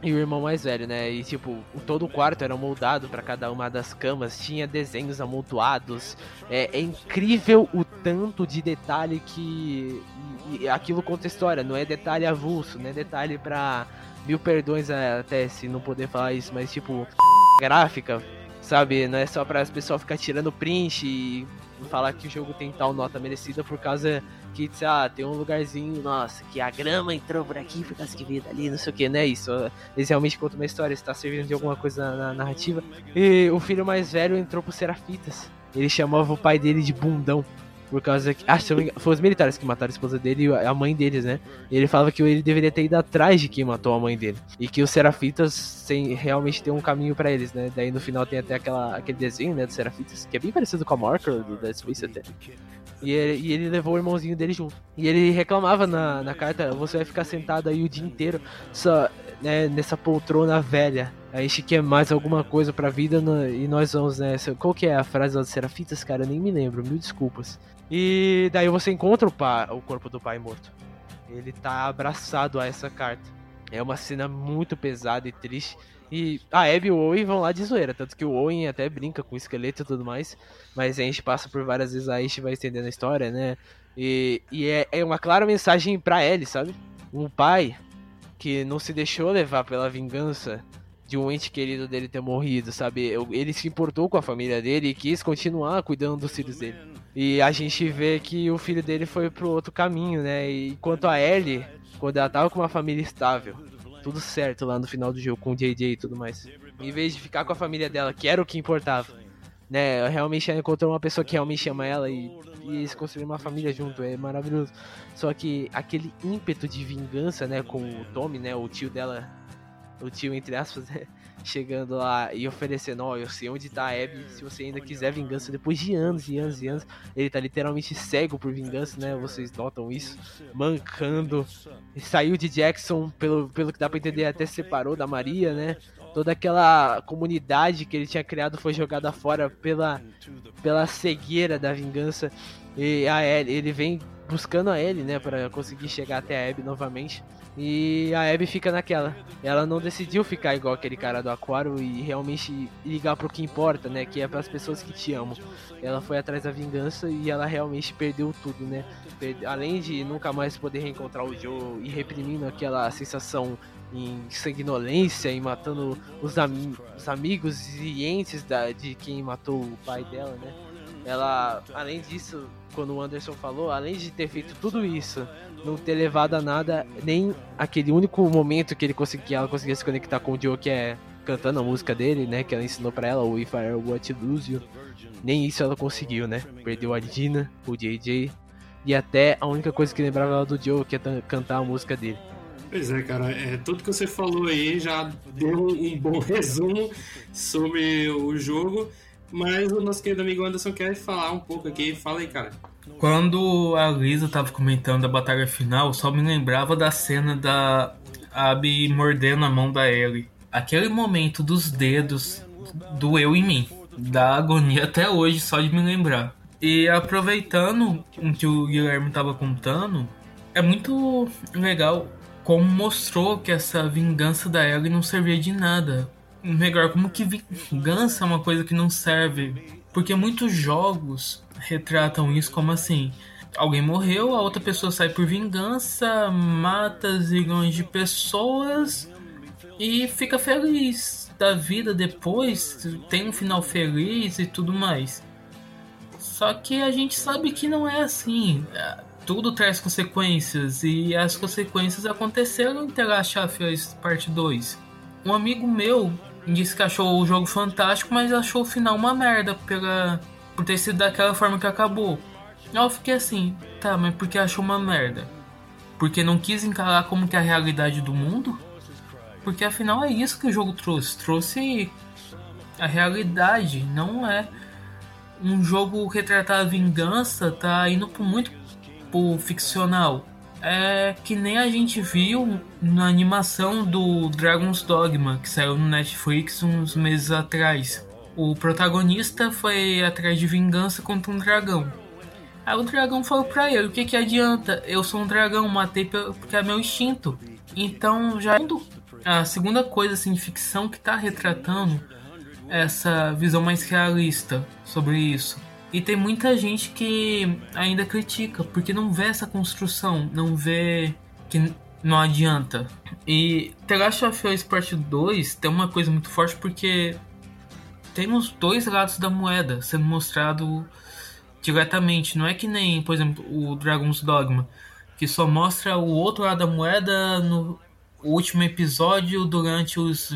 E o irmão mais velho, né? E tipo, todo o quarto era moldado para cada uma das camas, tinha desenhos amontoados. É, é incrível o tanto de detalhe que e aquilo conta história, não é detalhe avulso, não é detalhe pra mil perdões até se não poder falar isso, mas tipo, gráfica, sabe? Não é só para as pessoas ficar tirando print e falar que o jogo tem tal nota merecida por causa que, sei lá, tem um lugarzinho, nossa, que a grama entrou por aqui por causa que veio dali, não sei o que, né? Isso, eles realmente contam uma história, está servindo de alguma coisa na, na narrativa. E o filho mais velho entrou pro Serafitas. Ele chamava o pai dele de bundão. Por causa que. Ah, se eu me engano, os militares que mataram a esposa dele e a mãe deles, né? E ele falava que ele deveria ter ido atrás de quem matou a mãe dele. E que os Serafitas sem, realmente tem um caminho pra eles, né? Daí no final tem até aquela, aquele desenho, né, dos Serafitas, que é bem parecido com a Marker do Dead Space até. E ele, e ele levou o irmãozinho dele junto. E ele reclamava na, na carta: você vai ficar sentado aí o dia inteiro só né, nessa poltrona velha. A gente quer mais alguma coisa pra vida no- e nós vamos, né? Qual que é a frase dos Serafitas, cara? Eu nem me lembro, mil desculpas. E daí você encontra o, pai, o corpo do pai morto. Ele tá abraçado a essa carta. É uma cena muito pesada e triste. E a Abby e o Owen vão lá de zoeira. Tanto que o Owen até brinca com o esqueleto e tudo mais. Mas a gente passa por várias vezes aí, a gente vai estendendo a história, né? E, e é, é uma clara mensagem pra Ellie, sabe? Um pai que não se deixou levar pela vingança de um ente querido dele ter morrido, sabe? Ele se importou com a família dele e quis continuar cuidando dos filhos dele. E a gente vê que o filho dele foi pro outro caminho, né? E a Ellie, quando ela tava com uma família estável, tudo certo lá no final do jogo com o JJ e tudo mais. Em vez de ficar com a família dela, que era o que importava, né? Realmente ela encontrou uma pessoa que realmente ama ela e, e eles construíram uma família junto, é maravilhoso. Só que aquele ímpeto de vingança, né, com o Tommy, né, o tio dela, o tio entre aspas, né, chegando lá e oferecendo, ó, eu sei onde tá a Abby, se você ainda quiser vingança, depois de anos e anos e anos, ele tá literalmente cego por vingança, né, vocês notam isso, mancando, saiu de Jackson, pelo, pelo que dá pra entender, até se separou da Maria, né, toda aquela comunidade que ele tinha criado foi jogada fora pela, pela cegueira da vingança, e a Ellie, ele vem buscando a Ellie, né, para conseguir chegar até a Abby novamente. E a Abby fica naquela. Ela não decidiu ficar igual aquele cara do aquário e realmente ligar pro que importa, né, que é para as pessoas que te amam. Ela foi atrás da vingança e ela realmente perdeu tudo, né? Além de nunca mais poder reencontrar o Joe e reprimindo aquela sensação em sanguinolência e matando os, ami- os amigos e entes da- de quem matou o pai dela, né? Ela, além disso, quando o Anderson falou, além de ter feito tudo isso, não ter levado a nada, nem aquele único momento que ele conseguia, ela conseguia se conectar com o Joe, que é cantando a música dele, né? Que ela ensinou pra ela, o If I What to Lose You. Nem isso ela conseguiu, né? Perdeu a Dina, o JJ, e até a única coisa que lembrava ela do Joe, que é cantar a música dele. Pois é, cara, é, tudo que você falou aí já deu um bom resumo sobre o jogo, mas o nosso querido amigo Anderson quer falar um pouco aqui. Fala aí, cara. Quando a Lisa tava comentando a batalha final, só me lembrava da cena da Abby mordendo a mão da Ellie. Aquele momento dos dedos doeu em mim. Dá agonia até hoje só de me lembrar. E aproveitando o que o Guilherme tava contando, é muito legal como mostrou que essa vingança da Ellie não servia de nada. Melhor, como que vingança é uma coisa que não serve. Porque muitos jogos retratam isso como assim: alguém morreu, a outra pessoa sai por vingança, mata zilhões de pessoas e fica feliz da vida depois, tem um final feliz e tudo mais. Só que a gente sabe que não é assim. Tudo traz consequências e as consequências aconteceram em The Last of Us Parte 2. Um amigo meu disse que achou o jogo fantástico, mas achou o final uma merda pela por ter sido daquela forma que acabou. Eu fiquei assim, tá, mas por que achou uma merda? Porque não quis encarar como que é a realidade do mundo? Porque afinal é isso que o jogo trouxe. Trouxe a realidade, não é um jogo retratar a vingança, tá indo por muito pro ficcional. É que nem a gente viu na animação do Dragon's Dogma, que saiu no Netflix uns meses atrás. O protagonista foi atrás de vingança contra um dragão. Aí o dragão falou pra ele: O que, que adianta? Eu sou um dragão, matei porque é meu instinto. Então, já indo- a segunda coisa assim, de ficção que tá retratando essa visão mais realista sobre isso. E tem muita gente que ainda critica, porque não vê essa construção, não vê que não adianta. E The Last of Us Part 2 tem uma coisa muito forte porque temos dois lados da moeda sendo mostrado diretamente. Não é que nem, por exemplo, o Dragon's Dogma, que só mostra o outro lado da moeda no último episódio durante os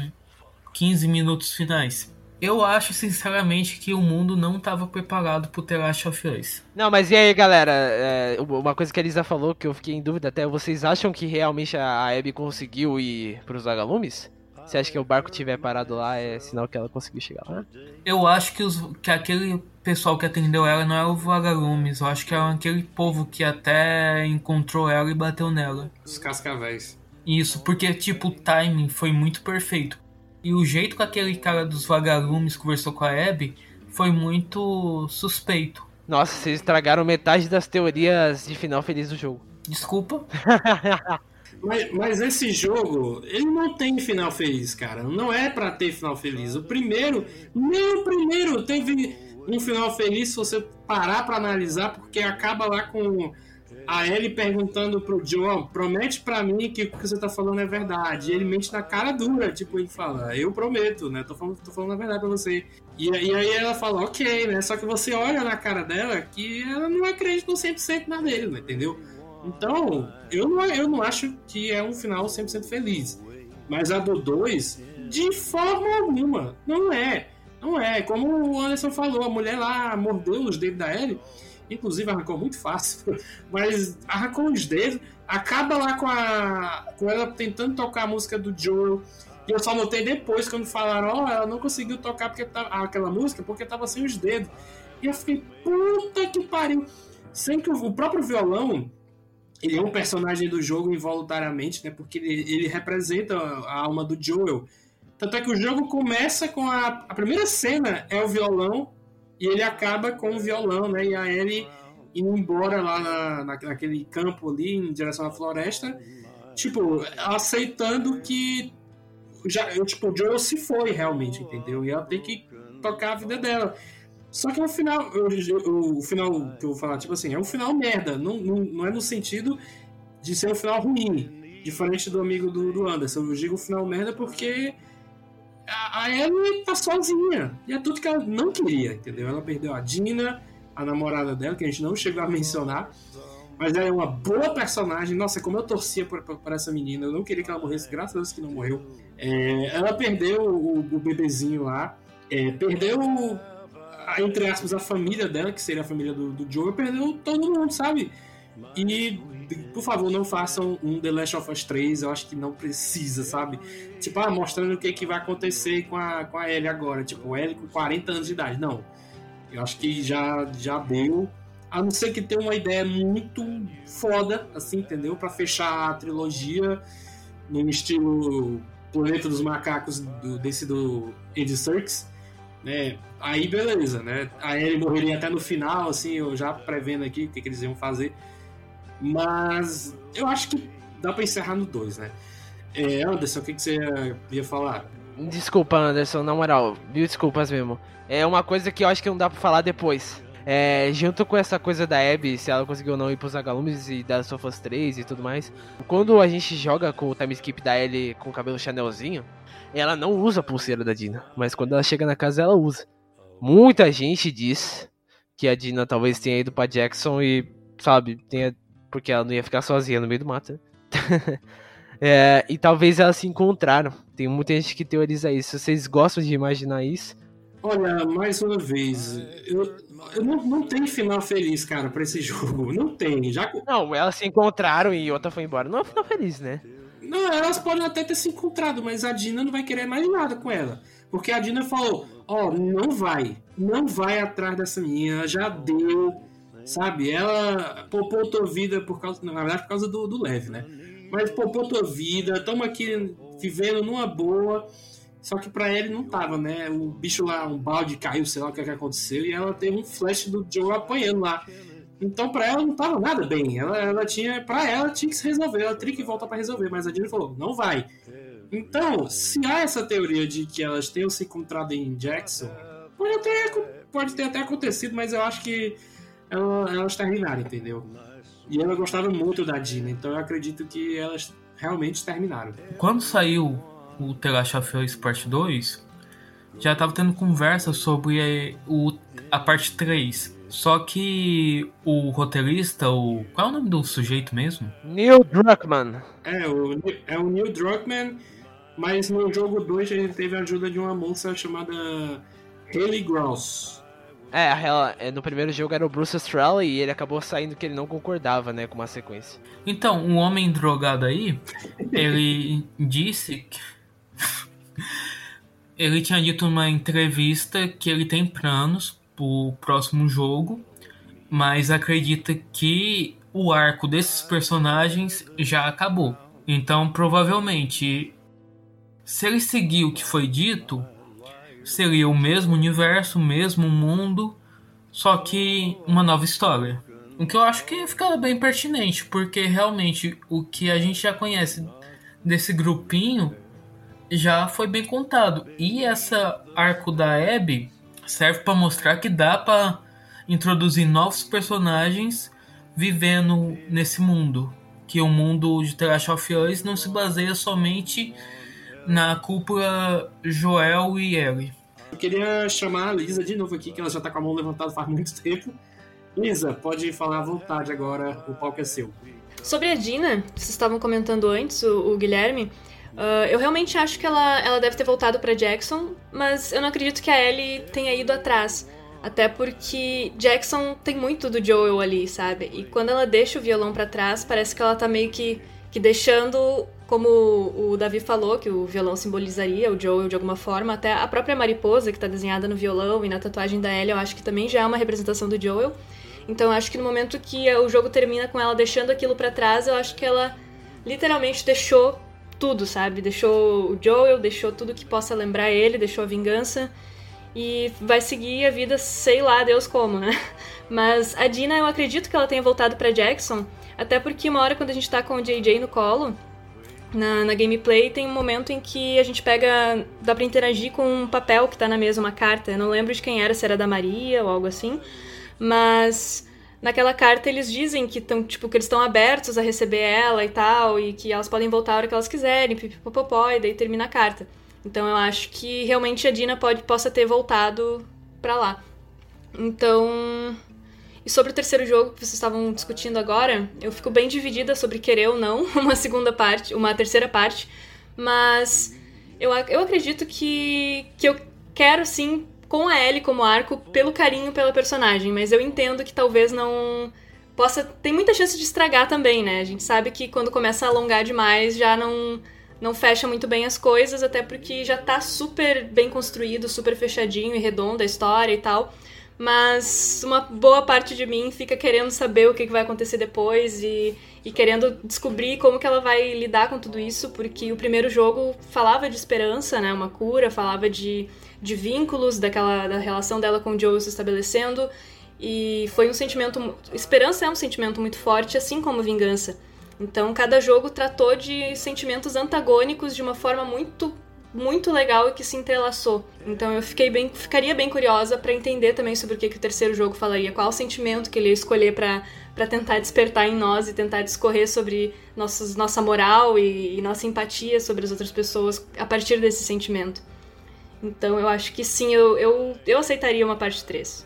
15 minutos finais. Eu acho, sinceramente, que o mundo não estava preparado pro The Last of Us. Não, mas e aí, galera? É, uma coisa que a Elisa falou que eu fiquei em dúvida até, vocês acham que realmente a Abby conseguiu ir pros vagalumes? Você acha que o barco tiver parado lá é sinal que ela conseguiu chegar lá? Eu acho que, os, que aquele pessoal que atendeu ela não era o vagalumes. Eu acho que era aquele povo que até encontrou ela e bateu nela. Os cascavéis. Isso, porque, tipo, o timing foi muito perfeito. E o jeito que aquele cara dos vagalumes conversou com a Abby foi muito suspeito. Nossa, vocês estragaram metade das teorias de final feliz do jogo. Desculpa. Mas, mas esse jogo, ele não tem final feliz, cara. Não é pra ter final feliz. O primeiro, nem o primeiro teve um final feliz se você parar pra analisar, porque acaba lá com a Ellie perguntando pro John, promete pra mim que o que você tá falando é verdade. E ele mente na cara dura, tipo, ele fala, eu prometo, né? Tô falando, tô falando a verdade pra você. E, e aí ela fala, ok, né? Só que você olha na cara dela que ela não acredita 100% na dele, né? entendeu? Então, eu não, eu não acho que é um final 100% feliz. Mas a do 2, de forma alguma, não é. Não é. Como o Anderson falou, a mulher lá mordeu os dedos da Ellie inclusive arrancou muito fácil, mas arrancou os dedos, acaba lá com, a, com ela tentando tocar a música do Joel. E eu só notei depois, quando falaram, ó, oh, ela não conseguiu tocar porque tá, aquela música porque tava sem os dedos. E eu fiquei, puta que pariu. Sem que o, o próprio violão, ele é um personagem do jogo involuntariamente, né? Porque ele, ele representa a alma do Joel. Tanto é que o jogo começa com a, a primeira cena é o violão e ele acaba com o violão, né? E a Ellie indo embora lá na, naquele campo ali, em direção à floresta, tipo, aceitando que já, tipo, o Joel se foi realmente, entendeu? E ela tem que tocar a vida dela. Só que no final, eu, eu, o final que eu vou falar, tipo assim, é um final merda. Não, não, não é no sentido de ser um final ruim. Diferente do amigo do, do Anderson. Eu digo final merda porque a Ellie tá sozinha. E é tudo que ela não queria, entendeu? Ela perdeu a Dina, a namorada dela, que a gente não chegou a mencionar. Mas ela é uma boa personagem. Nossa, como eu torcia por essa menina. Eu não queria que ela morresse, graças a Deus que não morreu. É, ela perdeu o, o bebezinho lá. É, perdeu, entre aspas, a família dela, que seria a família do, do Joe. Perdeu todo mundo, sabe? E por favor, não façam um The Last of Us 3, eu acho que não precisa, sabe? Tipo, ah, mostrando o que, que vai acontecer com a, com a Ellie agora, tipo, Ellie com 40 anos de idade. Não. Eu acho que já, já deu. A não ser que tenha uma ideia muito foda, assim, entendeu? para fechar a trilogia no estilo Planeta dos Macacos do, desse do Andy Serkis, né? Aí beleza, né? A Ellie morreria até no final, assim, eu já prevendo aqui o que, que eles iam fazer. Mas eu acho que dá pra encerrar no 2, né? É, Anderson, o que, que você ia falar? Desculpa, Anderson, na moral, mil desculpas mesmo. É uma coisa que eu acho que não dá pra falar depois. É, junto com essa coisa da Abby, se ela conseguiu ou não ir pros Agalumes e das Sofas 3 e tudo mais. Quando a gente joga com o time skip da Ellie com o cabelo chanelzinho, ela não usa a pulseira da Dina. Mas quando ela chega na casa, ela usa. Muita gente diz que a Dina talvez tenha ido pra Jackson e, sabe, tenha porque ela não ia ficar sozinha no meio do mato. Né? é, e talvez elas se encontraram. Tem muita gente que teoriza isso. Vocês gostam de imaginar isso? Olha, mais uma vez, eu, eu não, não tem final feliz, cara, pra esse jogo. Não tem. Já... Não, elas se encontraram e outra foi embora. Não é final feliz, né? Não, elas podem até ter se encontrado, mas a Dina não vai querer mais nada com ela. Porque a Dina falou: Ó, oh, não vai. Não vai atrás dessa menina. Já deu sabe? Ela poupou tua vida por causa, na verdade, por causa do, do leve, né? Mas poupou tua vida, estamos aqui vivendo numa boa. Só que pra ele não tava, né? O bicho lá, um balde caiu, sei lá o que, é que aconteceu, e ela teve um flash do Joe apanhando lá. Então pra ela não tava nada bem. Ela, ela tinha, pra ela tinha que se resolver, ela tinha que voltar para resolver, mas a Disney falou, não vai. Então, se há essa teoria de que elas tenham se encontrado em Jackson, pode, até, pode ter até acontecido, mas eu acho que elas terminaram, entendeu? E ela gostava muito da Dina, então eu acredito que elas realmente terminaram. Quando saiu o The Last of Us Part 2, já tava tendo conversa sobre eh, o, a parte 3. Só que o roteirista, o. Qual é o nome do sujeito mesmo? Neil Druckmann. É, o, é o Neil Druckmann, Mas no jogo 2 ele teve a ajuda de uma moça chamada Haley Gross. É, ela, é, no primeiro jogo era o Bruce Straley e ele acabou saindo que ele não concordava, né, com uma sequência. Então, um homem drogado aí, ele disse que... ele tinha dito numa entrevista que ele tem planos pro próximo jogo, mas acredita que o arco desses personagens já acabou. Então, provavelmente, se ele seguir o que foi dito, seria o mesmo universo, o mesmo mundo, só que uma nova história. O que eu acho que fica bem pertinente, porque realmente o que a gente já conhece desse grupinho já foi bem contado. E essa arco da Abby serve para mostrar que dá para introduzir novos personagens vivendo nesse mundo. Que o mundo de The Last of Us não se baseia somente na cúpula Joel e Ellie. Eu queria chamar a Lisa de novo aqui, que ela já tá com a mão levantada faz muito tempo. Lisa, pode falar à vontade agora, o palco é seu. Sobre a Dina, vocês estavam comentando antes, o, o Guilherme, uh, eu realmente acho que ela, ela deve ter voltado para Jackson, mas eu não acredito que a Ellie tenha ido atrás. Até porque Jackson tem muito do Joel ali, sabe? E quando ela deixa o violão para trás, parece que ela tá meio que, que deixando como o Davi falou, que o violão simbolizaria o Joel de alguma forma, até a própria mariposa que está desenhada no violão e na tatuagem da Ellie, eu acho que também já é uma representação do Joel. Então eu acho que no momento que o jogo termina com ela deixando aquilo para trás, eu acho que ela literalmente deixou tudo, sabe? Deixou o Joel, deixou tudo que possa lembrar ele, deixou a vingança e vai seguir a vida, sei lá, Deus como, né? Mas a Dina, eu acredito que ela tenha voltado para Jackson, até porque uma hora quando a gente tá com o JJ no colo, na, na gameplay tem um momento em que a gente pega. dá pra interagir com um papel que tá na mesa, uma carta. Eu não lembro de quem era, se era da Maria ou algo assim. Mas naquela carta eles dizem que estão tipo que eles estão abertos a receber ela e tal e que elas podem voltar a hora que elas quiserem pipipopopó e daí termina a carta. Então eu acho que realmente a Dina pode possa ter voltado para lá. Então e sobre o terceiro jogo que vocês estavam discutindo agora, eu fico bem dividida sobre querer ou não uma segunda parte, uma terceira parte, mas eu, eu acredito que, que eu quero sim com a Ellie como arco pelo carinho pela personagem, mas eu entendo que talvez não possa tem muita chance de estragar também, né? A gente sabe que quando começa a alongar demais já não não fecha muito bem as coisas, até porque já tá super bem construído, super fechadinho e redondo a história e tal mas uma boa parte de mim fica querendo saber o que vai acontecer depois e, e querendo descobrir como que ela vai lidar com tudo isso, porque o primeiro jogo falava de esperança, né, uma cura, falava de, de vínculos, daquela da relação dela com o Joe se estabelecendo, e foi um sentimento... Esperança é um sentimento muito forte, assim como vingança. Então, cada jogo tratou de sentimentos antagônicos de uma forma muito muito legal e que se entrelaçou. Então eu fiquei bem, ficaria bem curiosa para entender também sobre o que, que o terceiro jogo falaria, qual o sentimento que ele ia escolher para tentar despertar em nós e tentar discorrer sobre nossos, nossa moral e, e, nossa empatia sobre as outras pessoas a partir desse sentimento. Então eu acho que sim, eu, eu, eu aceitaria uma parte 3.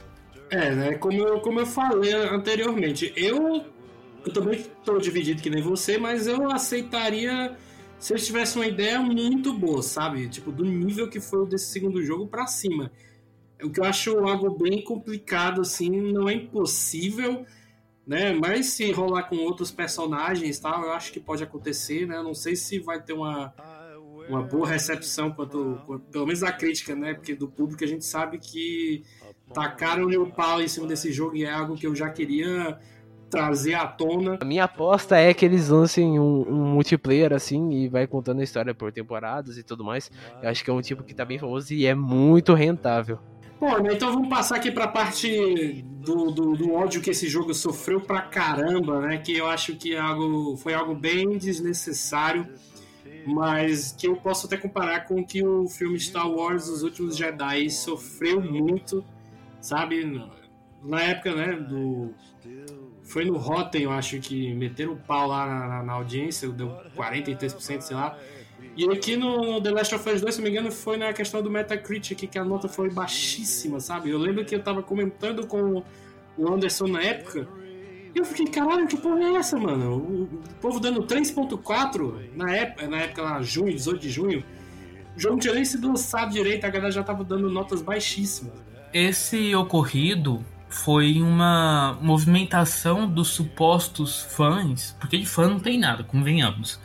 É, né? Como eu, como eu falei anteriormente, eu, eu também estou dividido que nem você, mas eu aceitaria se eles tivessem uma ideia muito boa, sabe? Tipo, do nível que foi desse segundo jogo para cima. O que eu acho algo bem complicado, assim, não é impossível, né? Mas se rolar com outros personagens tal, eu acho que pode acontecer, né? Eu não sei se vai ter uma, uma boa recepção quanto, quanto, pelo menos a crítica, né? Porque do público a gente sabe que tacaram o pau em cima desse jogo e é algo que eu já queria trazer à tona. A minha aposta é que eles lancem um, um, multiplayer assim e vai contando a história por temporadas e tudo mais. Eu acho que é um tipo que tá bem famoso e é muito rentável. Bom, né, então vamos passar aqui pra parte do, do, do, ódio que esse jogo sofreu pra caramba, né? Que eu acho que é algo, foi algo bem desnecessário, mas que eu posso até comparar com que o filme Star Wars Os Últimos Jedi sofreu muito, sabe? Na época, né, do, foi no Rotten, eu acho que meteram o pau lá na, na, na audiência, deu 43%, sei lá. E aqui no The Last of Us 2, se não me engano, foi na questão do Metacritic, que a nota foi baixíssima, sabe? Eu lembro que eu tava comentando com o Anderson na época, e eu fiquei, caralho, que porra é essa, mano? O, povo dando 3.4 na época, na época lá, junho, 18 de junho. o jogo tinha nem sido lançado direito, a galera já tava dando notas baixíssimas. Esse ocorrido foi uma movimentação dos supostos fãs, porque de fã não tem nada, convenhamos,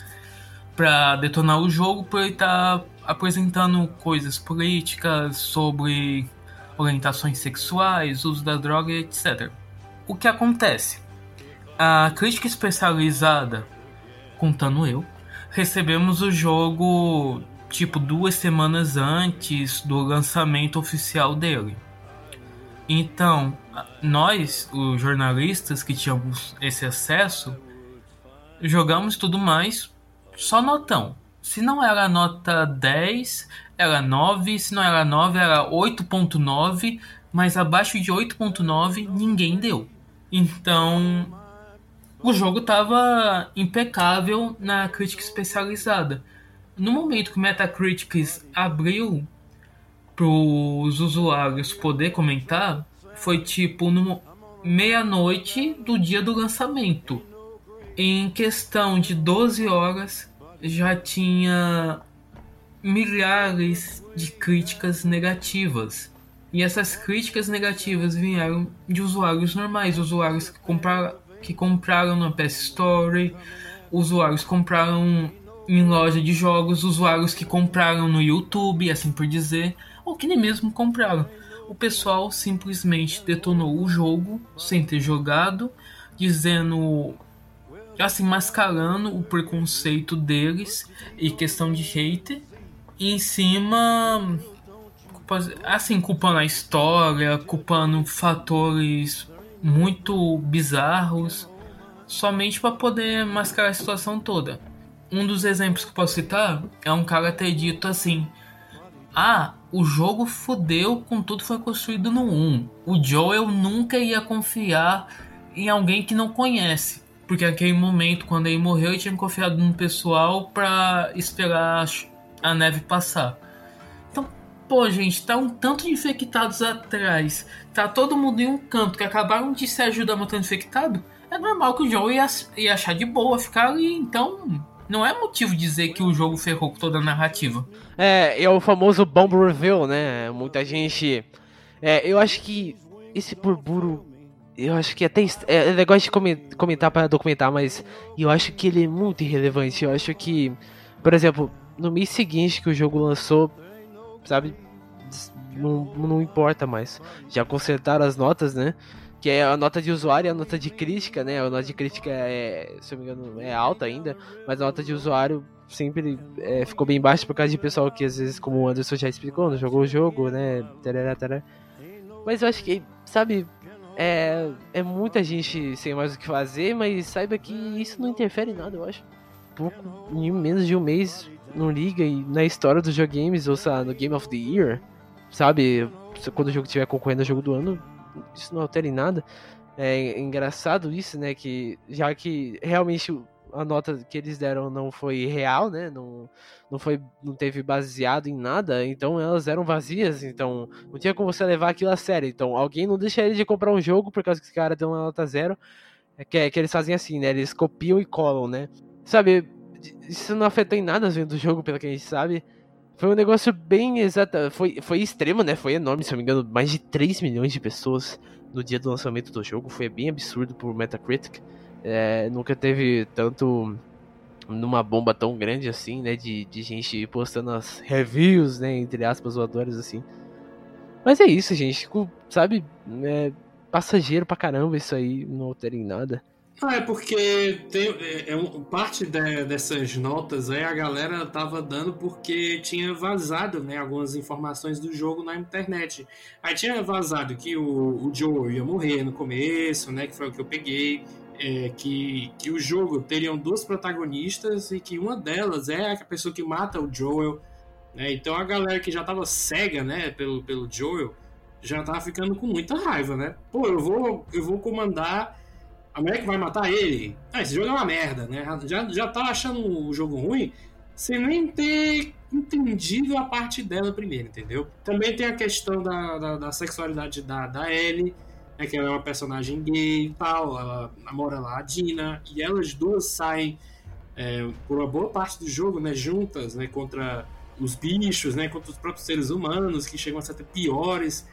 para detonar o jogo por ele estar tá apresentando coisas políticas sobre orientações sexuais, uso da droga, etc. O que acontece? A crítica especializada, contando eu, recebemos o jogo tipo duas semanas antes do lançamento oficial dele. Então, nós, os jornalistas que tínhamos esse acesso, jogamos tudo mais só notão. Se não era nota 10, era 9, se não era 9, era 8.9, mas abaixo de 8.9 ninguém deu. Então, o jogo estava impecável na crítica especializada. No momento que o Metacritic abriu para os usuários poder comentar, foi tipo no meia-noite do dia do lançamento. Em questão de 12 horas já tinha milhares de críticas negativas. E essas críticas negativas vieram de usuários normais, usuários que, comprar, que compraram na PS Store, usuários compraram em loja de jogos, usuários que compraram no YouTube, assim por dizer, ou que nem mesmo compraram. O pessoal simplesmente detonou o jogo sem ter jogado, dizendo assim mascarando o preconceito deles e questão de hater e em cima assim culpando a história, culpando fatores muito bizarros somente para poder mascarar a situação toda um dos exemplos que posso citar é um cara ter dito assim: Ah, o jogo fodeu com tudo foi construído no 1. O Joel nunca ia confiar em alguém que não conhece. Porque naquele momento, quando ele morreu, ele tinha confiado no pessoal pra esperar a neve passar. Pô, gente, tá um tanto de infectados atrás. Tá todo mundo em um canto que acabaram de se ajudar matando infectado. É normal que o Joel ia, ia achar de boa ficar ali. Então, não é motivo dizer que o jogo ferrou com toda a narrativa. É, é o famoso bomb reveal, né? Muita gente. É, eu acho que esse burburo. Eu acho que até. É, é legal de comentar para documentar, mas eu acho que ele é muito irrelevante. Eu acho que, por exemplo, no mês seguinte que o jogo lançou, sabe? Não, não importa mais. Já consertaram as notas, né? que é a nota de usuário e a nota de crítica, né? A nota de crítica é, se eu me engano, é alta ainda, mas a nota de usuário sempre é, ficou bem baixa por causa de pessoal que às vezes, como o Anderson já explicou, não jogou o jogo, né? Tarará, tarará. Mas eu acho que, sabe, é, é muita gente sem mais o que fazer, mas saiba que isso não interfere em nada, eu acho. Pouco, em menos de um mês, não liga e na história dos jogames, ou seja, no Game of the Year, sabe? Quando o jogo estiver concorrendo ao jogo do ano, isso não altera em nada. É engraçado isso, né? Que já que realmente a nota que eles deram não foi real, né? Não, não foi, não teve baseado em nada, então elas eram vazias, então não tinha como você levar aquilo a sério. Então alguém não deixaria de comprar um jogo por causa que esse cara deu uma nota zero. É que, é que eles fazem assim, né? Eles copiam e colam, né? Sabe, isso não afetou em nada as vendas do jogo, pelo que a gente sabe. Foi um negócio bem exato. Foi, foi extremo, né? Foi enorme, se eu não me engano. Mais de 3 milhões de pessoas no dia do lançamento do jogo. Foi bem absurdo por Metacritic. É, nunca teve tanto. numa bomba tão grande assim, né? De, de gente postando as reviews, né? Entre aspas, voadores assim. Mas é isso, gente. Sabe? É passageiro pra caramba isso aí. Não altera em nada. Ah, é porque tem, é, é parte de, dessas notas aí a galera tava dando porque tinha vazado né, algumas informações do jogo na internet. Aí tinha vazado que o, o Joel ia morrer no começo, né? Que foi o que eu peguei. É, que, que o jogo teriam duas protagonistas e que uma delas é a pessoa que mata o Joel. Né? Então a galera que já tava cega né, pelo, pelo Joel já tava ficando com muita raiva, né? Pô, eu vou, eu vou comandar a mulher que vai matar ele. Ah, esse jogo é uma merda, né? Já, já tá achando o jogo ruim sem nem ter entendido a parte dela primeiro, entendeu? Também tem a questão da, da, da sexualidade da, da Ellie, né, que ela é uma personagem gay e tal, ela namora lá a Dina, e elas duas saem é, por uma boa parte do jogo, né, juntas, né, contra os bichos, né, contra os próprios seres humanos, que chegam a ser até piores.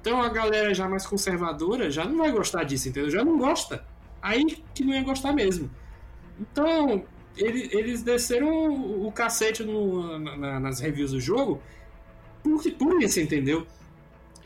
Então a galera já mais conservadora já não vai gostar disso, entendeu? Já não gosta. Aí que não ia gostar mesmo. Então, ele, eles desceram o, cacete no, na, nas reviews do jogo por, por isso, entendeu?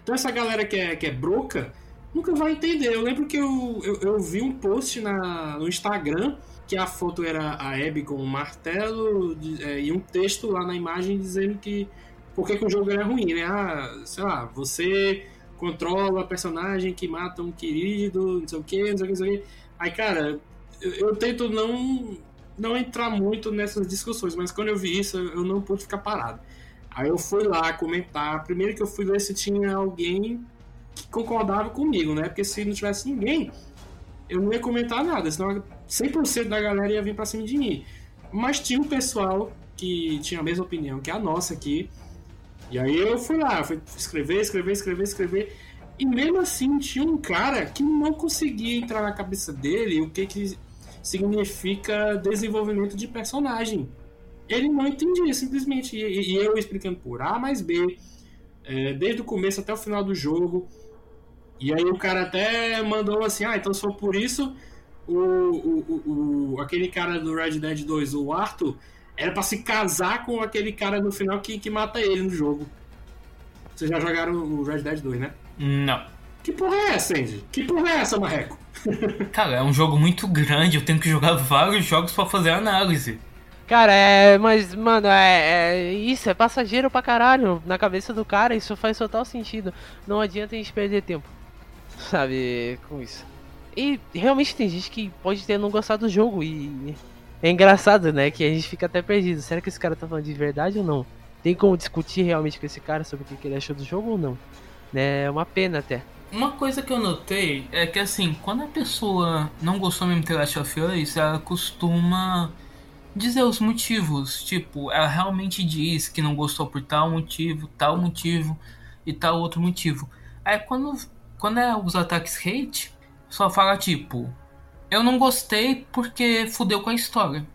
Então essa galera que é, que é broca nunca vai entender. Eu lembro que eu, eu, eu vi um post na, no Instagram que a foto era a Abby com um martelo de, é, e um texto lá na imagem dizendo que por que, que o jogo era ruim, né? Ah, sei lá, você controla a personagem que mata um querido, não sei o que, não sei o que, não sei o que. Aí, cara, eu, eu, tento não, não entrar muito nessas discussões, mas quando eu vi isso, eu não pude ficar parado. Aí eu fui lá comentar. Primeiro que eu fui ver se tinha alguém que concordava comigo, né? Porque se não tivesse ninguém, eu não ia comentar nada, senão 100% da galera ia vir pra cima de mim. Mas tinha um pessoal que tinha a mesma opinião que a nossa aqui. E aí eu fui lá, fui escrever, escrever, escrever, escrever. E mesmo assim tinha um cara que não conseguia entrar na cabeça dele o que, que significa desenvolvimento de personagem. Ele não entendia, simplesmente. E, e eu explicando por A mais B, é, desde o começo até o final do jogo. E aí o cara até mandou assim, ah, então se for por isso, o, o, o, aquele cara do Red Dead 2, o Arthur, era para se casar com aquele cara no final que, que mata ele no jogo. Vocês já jogaram o Red Dead 2, né? Não. Que porra é essa, Andy? Que porra é essa, Marreco? Cara, é um jogo muito grande, eu tenho que jogar vários jogos para fazer análise. Cara, é. Mas, mano, é, é, Isso, é passageiro pra caralho. Na cabeça do cara, isso faz total sentido. Não adianta a gente perder tempo sabe, com isso. E realmente tem gente que pode ter não gostado do jogo e é engraçado, né, que a gente fica até perdido. Será que esse cara tá falando de verdade ou não? Tem como discutir realmente com esse cara sobre o que ele achou do jogo ou não? Né, é uma pena até. Uma coisa que eu notei é que assim, quando a pessoa não gostou mesmo de Last of Us, ela costuma dizer os motivos. Tipo, ela realmente diz que não gostou por tal motivo, tal motivo e tal outro motivo. Aí quando quando é os ataques hate, só fala tipo: Eu não gostei porque fudeu com a história.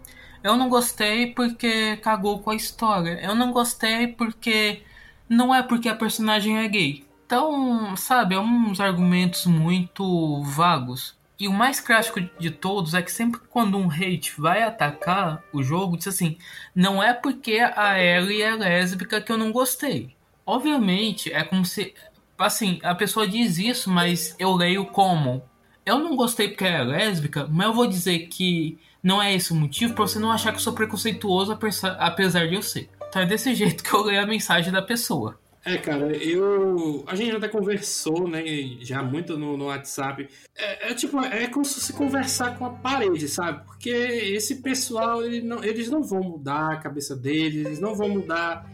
Eu não gostei porque cagou com a história. Eu não gostei porque. Não é porque a personagem é gay. Então, sabe, é uns argumentos muito vagos. E o mais clássico de todos é que sempre quando um hate vai atacar o jogo, diz assim: não é porque a Ellie é lésbica que eu não gostei. Obviamente, é como se assim, a pessoa diz isso, mas eu leio como. Eu não gostei porque é lésbica, mas eu vou dizer que não é esse o motivo pra você não achar que eu sou preconceituoso, apesar de eu ser. Então é desse jeito que eu leio a mensagem da pessoa. É, cara, eu. A gente até conversou, né? Já muito no, no WhatsApp. É, é, tipo, é como se conversar com a parede, sabe? Porque esse pessoal, ele não, eles não vão mudar a cabeça deles, eles não vão mudar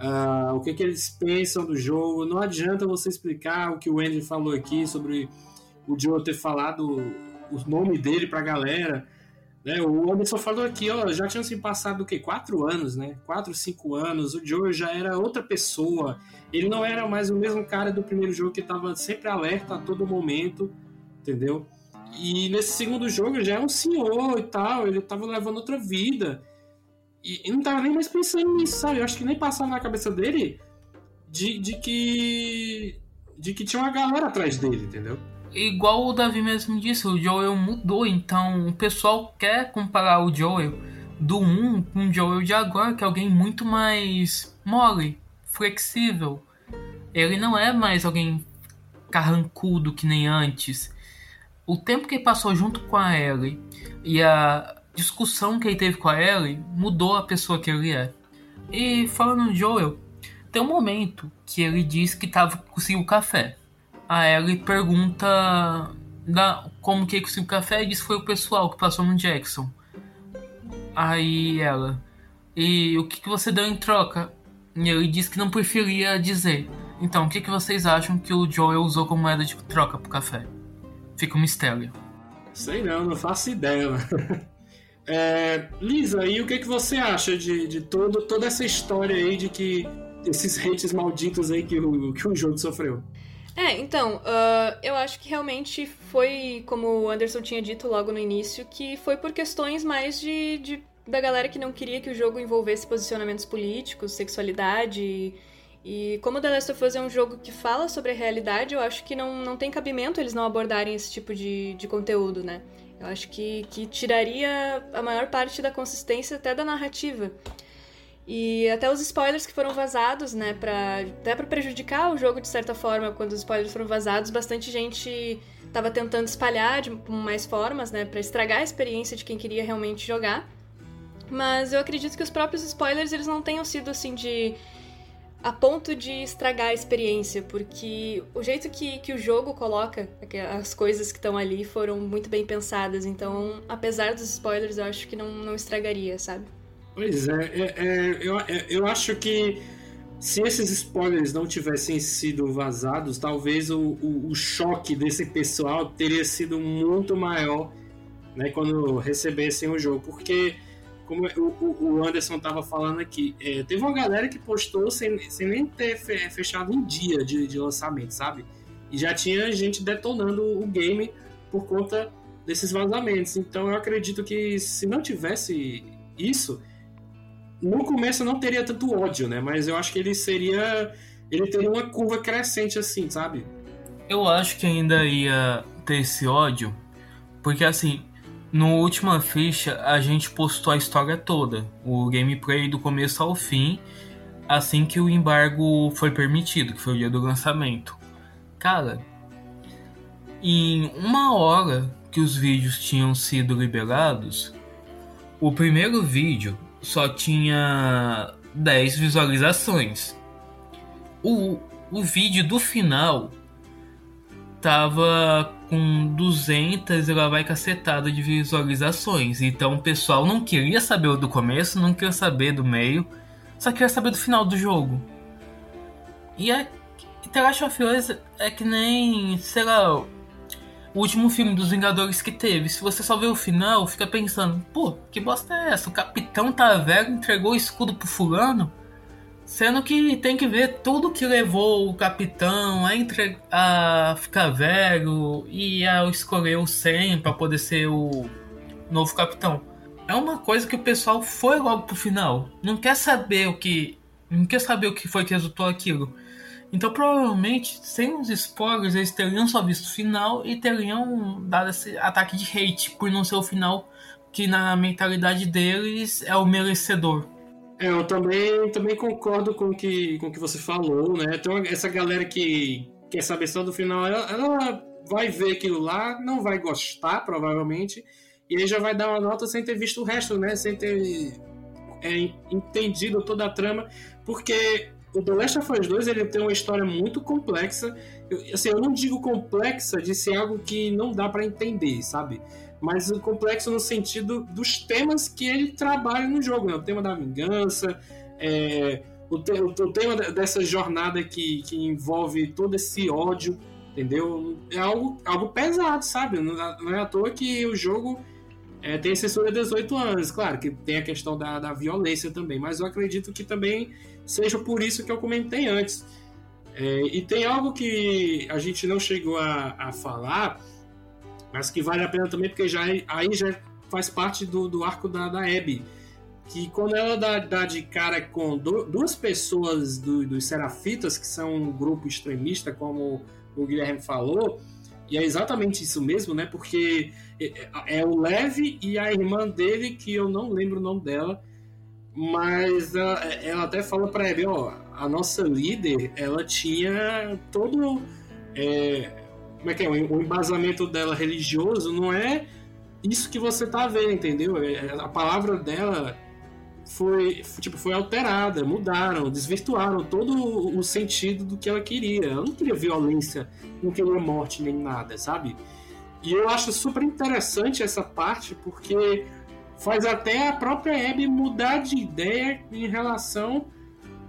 uh, o que, que eles pensam do jogo. Não adianta você explicar o que o Andy falou aqui sobre o Joe ter falado o nome dele pra galera. Né? O Anderson falou aqui, ó, já tinham se passado o quê? Quatro anos, né? Quatro, cinco anos. O Joe já era outra pessoa. Ele não era mais o mesmo cara do primeiro jogo que estava sempre alerta a todo momento, entendeu? E nesse segundo jogo já é um senhor e tal, ele estava levando outra vida. E, e não tava nem mais pensando nisso, sabe? Eu acho que nem passava na cabeça dele de, de que. de que tinha uma galera atrás dele, entendeu? Igual o Davi mesmo disse, o Joel mudou, então o pessoal quer comparar o Joel do 1 com o Joel de agora, que é alguém muito mais mole, flexível. Ele não é mais alguém carrancudo que nem antes. O tempo que ele passou junto com a Ellie e a, discussão que ele teve com a Ellie mudou a pessoa que ele é. E falando no Joel, tem um momento que ele diz que tava conseguindo o café. A Ellie pergunta da, como que ele conseguiu o café e diz que foi o pessoal que passou no Jackson. Aí ela, e o que, que você deu em troca? E ele diz que não preferia dizer. Então, o que, que vocês acham que o Joel usou como moeda de troca pro café? Fica um mistério. Sei não, não faço ideia. É, Lisa, e o que, que você acha de, de todo, toda essa história aí de que esses hates malditos aí que o, que o jogo sofreu? É, então, uh, eu acho que realmente foi, como o Anderson tinha dito logo no início, que foi por questões mais de, de da galera que não queria que o jogo envolvesse posicionamentos políticos, sexualidade. E como The Last of Us é um jogo que fala sobre a realidade, eu acho que não, não tem cabimento eles não abordarem esse tipo de, de conteúdo, né? Eu acho que, que tiraria a maior parte da consistência até da narrativa. E até os spoilers que foram vazados, né, pra, até para prejudicar o jogo de certa forma, quando os spoilers foram vazados, bastante gente estava tentando espalhar de mais formas, né, para estragar a experiência de quem queria realmente jogar. Mas eu acredito que os próprios spoilers eles não tenham sido assim de a ponto de estragar a experiência, porque o jeito que, que o jogo coloca as coisas que estão ali foram muito bem pensadas. Então, apesar dos spoilers, eu acho que não, não estragaria, sabe? Pois é, é, é eu, é, eu acho que se esses spoilers não tivessem sido vazados, talvez o, o, o, choque desse pessoal teria sido muito maior né, quando recebessem o jogo. Porque, como o, o Anderson estava falando aqui, é, teve uma galera que postou sem, sem nem ter fechado um dia de, de lançamento, sabe? E já tinha gente detonando o game por conta desses vazamentos. Então eu acredito que se não tivesse isso no começo não teria tanto ódio, né? Mas eu acho que ele seria. Ele teria uma curva crescente assim, sabe? Eu acho que ainda ia ter esse ódio, porque assim, no última ficha a gente postou a história toda, o gameplay do começo ao fim, assim que o embargo foi permitido, que foi o dia do lançamento. Cara, em uma hora que os vídeos tinham sido liberados, o primeiro vídeo só tinha 10 visualizações. O, o vídeo do final tava com 200 e lá vai cacetada de visualizações. Então o pessoal não queria saber do começo, não queria saber do meio, só queria saber do final do jogo. E a The Last of Us é que nem, sei lá, o último filme dos Vingadores que teve. Se você só vê o final, fica pensando, pô, que bosta é essa? O capitão tá velho, entregou o escudo pro fulano. Sendo que tem que ver tudo que levou o capitão a, entre... a ficar velho e a escolher o Sam para poder ser o novo capitão. É uma coisa que o pessoal foi logo pro final. Não quer saber o que. Não quer saber o que foi que resultou aquilo. Então, provavelmente, sem os spoilers, eles teriam só visto o final e teriam dado esse ataque de hate por não ser o final que, na mentalidade deles, é o merecedor. É, eu também, também concordo com que, o com que você falou, né? Então, essa galera que quer saber só do final, ela, ela vai ver aquilo lá, não vai gostar, provavelmente, e aí já vai dar uma nota sem ter visto o resto, né? Sem ter é, entendido toda a trama, porque o The Last of Us 2 ele tem uma história muito complexa. Eu, assim, eu não digo complexa de ser algo que não dá para entender, sabe? Mas complexo no sentido dos temas que ele trabalha no jogo, né? O tema da vingança, é, o, te, o, o, tema dessa jornada que, que envolve todo esse ódio, entendeu? É algo, algo pesado, sabe? Não, não é à toa que o jogo é, tem censura de 18 anos. Claro que tem a questão da, da violência também, mas eu acredito que também seja por isso que eu comentei antes. É, e tem algo que a gente não chegou a, a, falar, mas que vale a pena também, porque já, aí já faz parte do, do arco da, da Abby. Que quando ela dá, dá de cara com do, duas pessoas do, dos Serafitas, que são um grupo extremista, como o Guilherme falou, e é exatamente isso mesmo, né? Porque é, é, é o Lev e a irmã dele, que eu não lembro o nome dela, mas ela, ela até fala para ele, ó, a nossa líder, ela tinha todo é, como é que é, o embasamento dela religioso não é isso que você tá vendo, entendeu? É, a palavra dela foi, tipo, foi alterada, mudaram, desvirtuaram todo o sentido do que ela queria. Ela não queria violência, não queria morte nem nada, sabe? E eu acho super interessante essa parte, porque faz até a própria Abby mudar de ideia em relação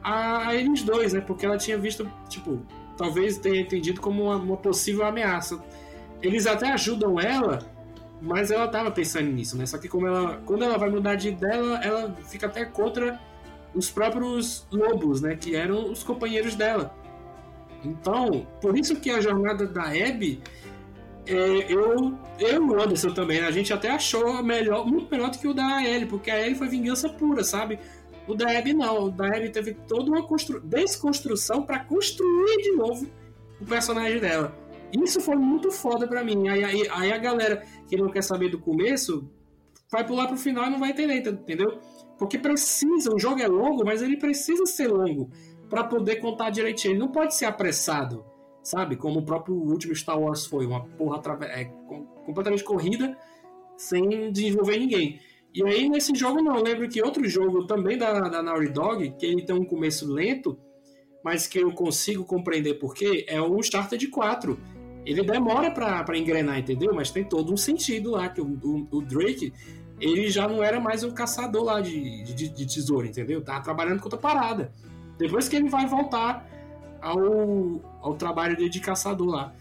a, eles dois, né? Porque ela tinha visto, tipo, talvez tenha entendido como uma, uma possível ameaça. Eles até ajudam ela, mas ela tava pensando nisso, né? Só que como ela, quando ela vai mudar de ideia, ela, ela fica até contra os próprios lobos, né? Que eram os companheiros dela. Então, por isso que a jornada da Abby eu, eu e o Anderson também, a gente até achou melhor, muito melhor do que o da Ellie, porque a Ellie foi vingança pura, sabe? O da Abby não, o da Abby teve toda uma constru... desconstrução para construir de novo o personagem dela. Isso foi muito foda pra mim. Aí, aí, aí, a galera que não quer saber do começo vai pular pro final e não vai entender, entendeu? Porque precisa, o jogo é longo, mas ele precisa ser longo para poder contar direitinho. Ele não pode ser apressado, sabe? Como o próprio último Star Wars foi, uma porra é, completamente corrida, sem desenvolver ninguém. E aí nesse jogo não, eu lembro que outro jogo também da, da Naughty Dog, que ele tem um começo lento, mas que eu consigo compreender porquê, é o Uncharted 4. Ele demora para engrenar, entendeu? Mas tem todo um sentido lá, que o, o, o, Drake, ele já não era mais um caçador lá de, de, de tesouro, entendeu? Tava trabalhando com outra parada. Depois que ele vai voltar ao, ao trabalho de caçador lá.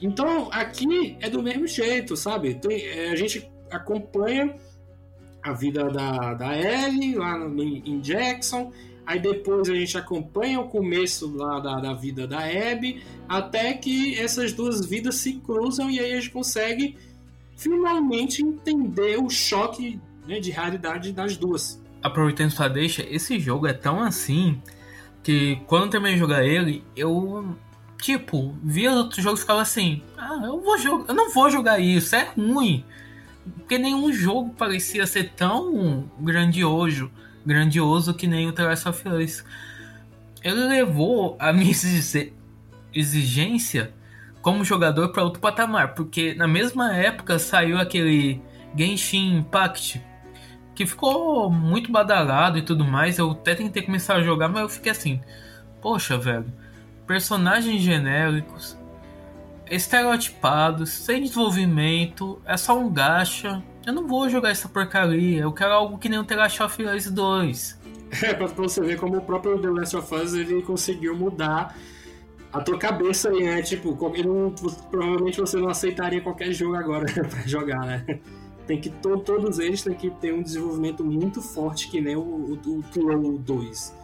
Então, aqui é do mesmo jeito, sabe? Tem, é, a gente acompanha a vida da, da Ellie lá no, em Jackson. Aí depois a gente acompanha o começo lá da, da vida da Abby, até que essas duas vidas se cruzam e aí a gente consegue finalmente entender o choque né, de realidade das duas. Aproveitando sua deixa, esse jogo é tão assim que quando eu terminei de jogar ele, eu tipo, via outros jogos e ficava assim, ah, eu vou eu não vou jogar isso, é ruim. Porque nenhum jogo parecia ser tão grandioso, grandioso que nem o The Last of Us. Ele levou a minha exigência como jogador para outro patamar, porque na mesma época saiu aquele Genshin Impact, que ficou muito badalado e tudo mais. Eu até tentei começar a jogar, mas eu fiquei assim: poxa, velho, personagens genéricos, estereotipados, sem desenvolvimento, é só um gacha. Eu não vou jogar essa porcaria, eu quero algo que nem o The Last of Us 2. É, pra você ver como o próprio The Last of Us ele conseguiu mudar a tua cabeça aí, né? Tipo, ele não, provavelmente você não aceitaria qualquer jogo agora pra jogar, né? Tem que, to, todos eles têm que ter um desenvolvimento muito forte, que nem o, o, o 2.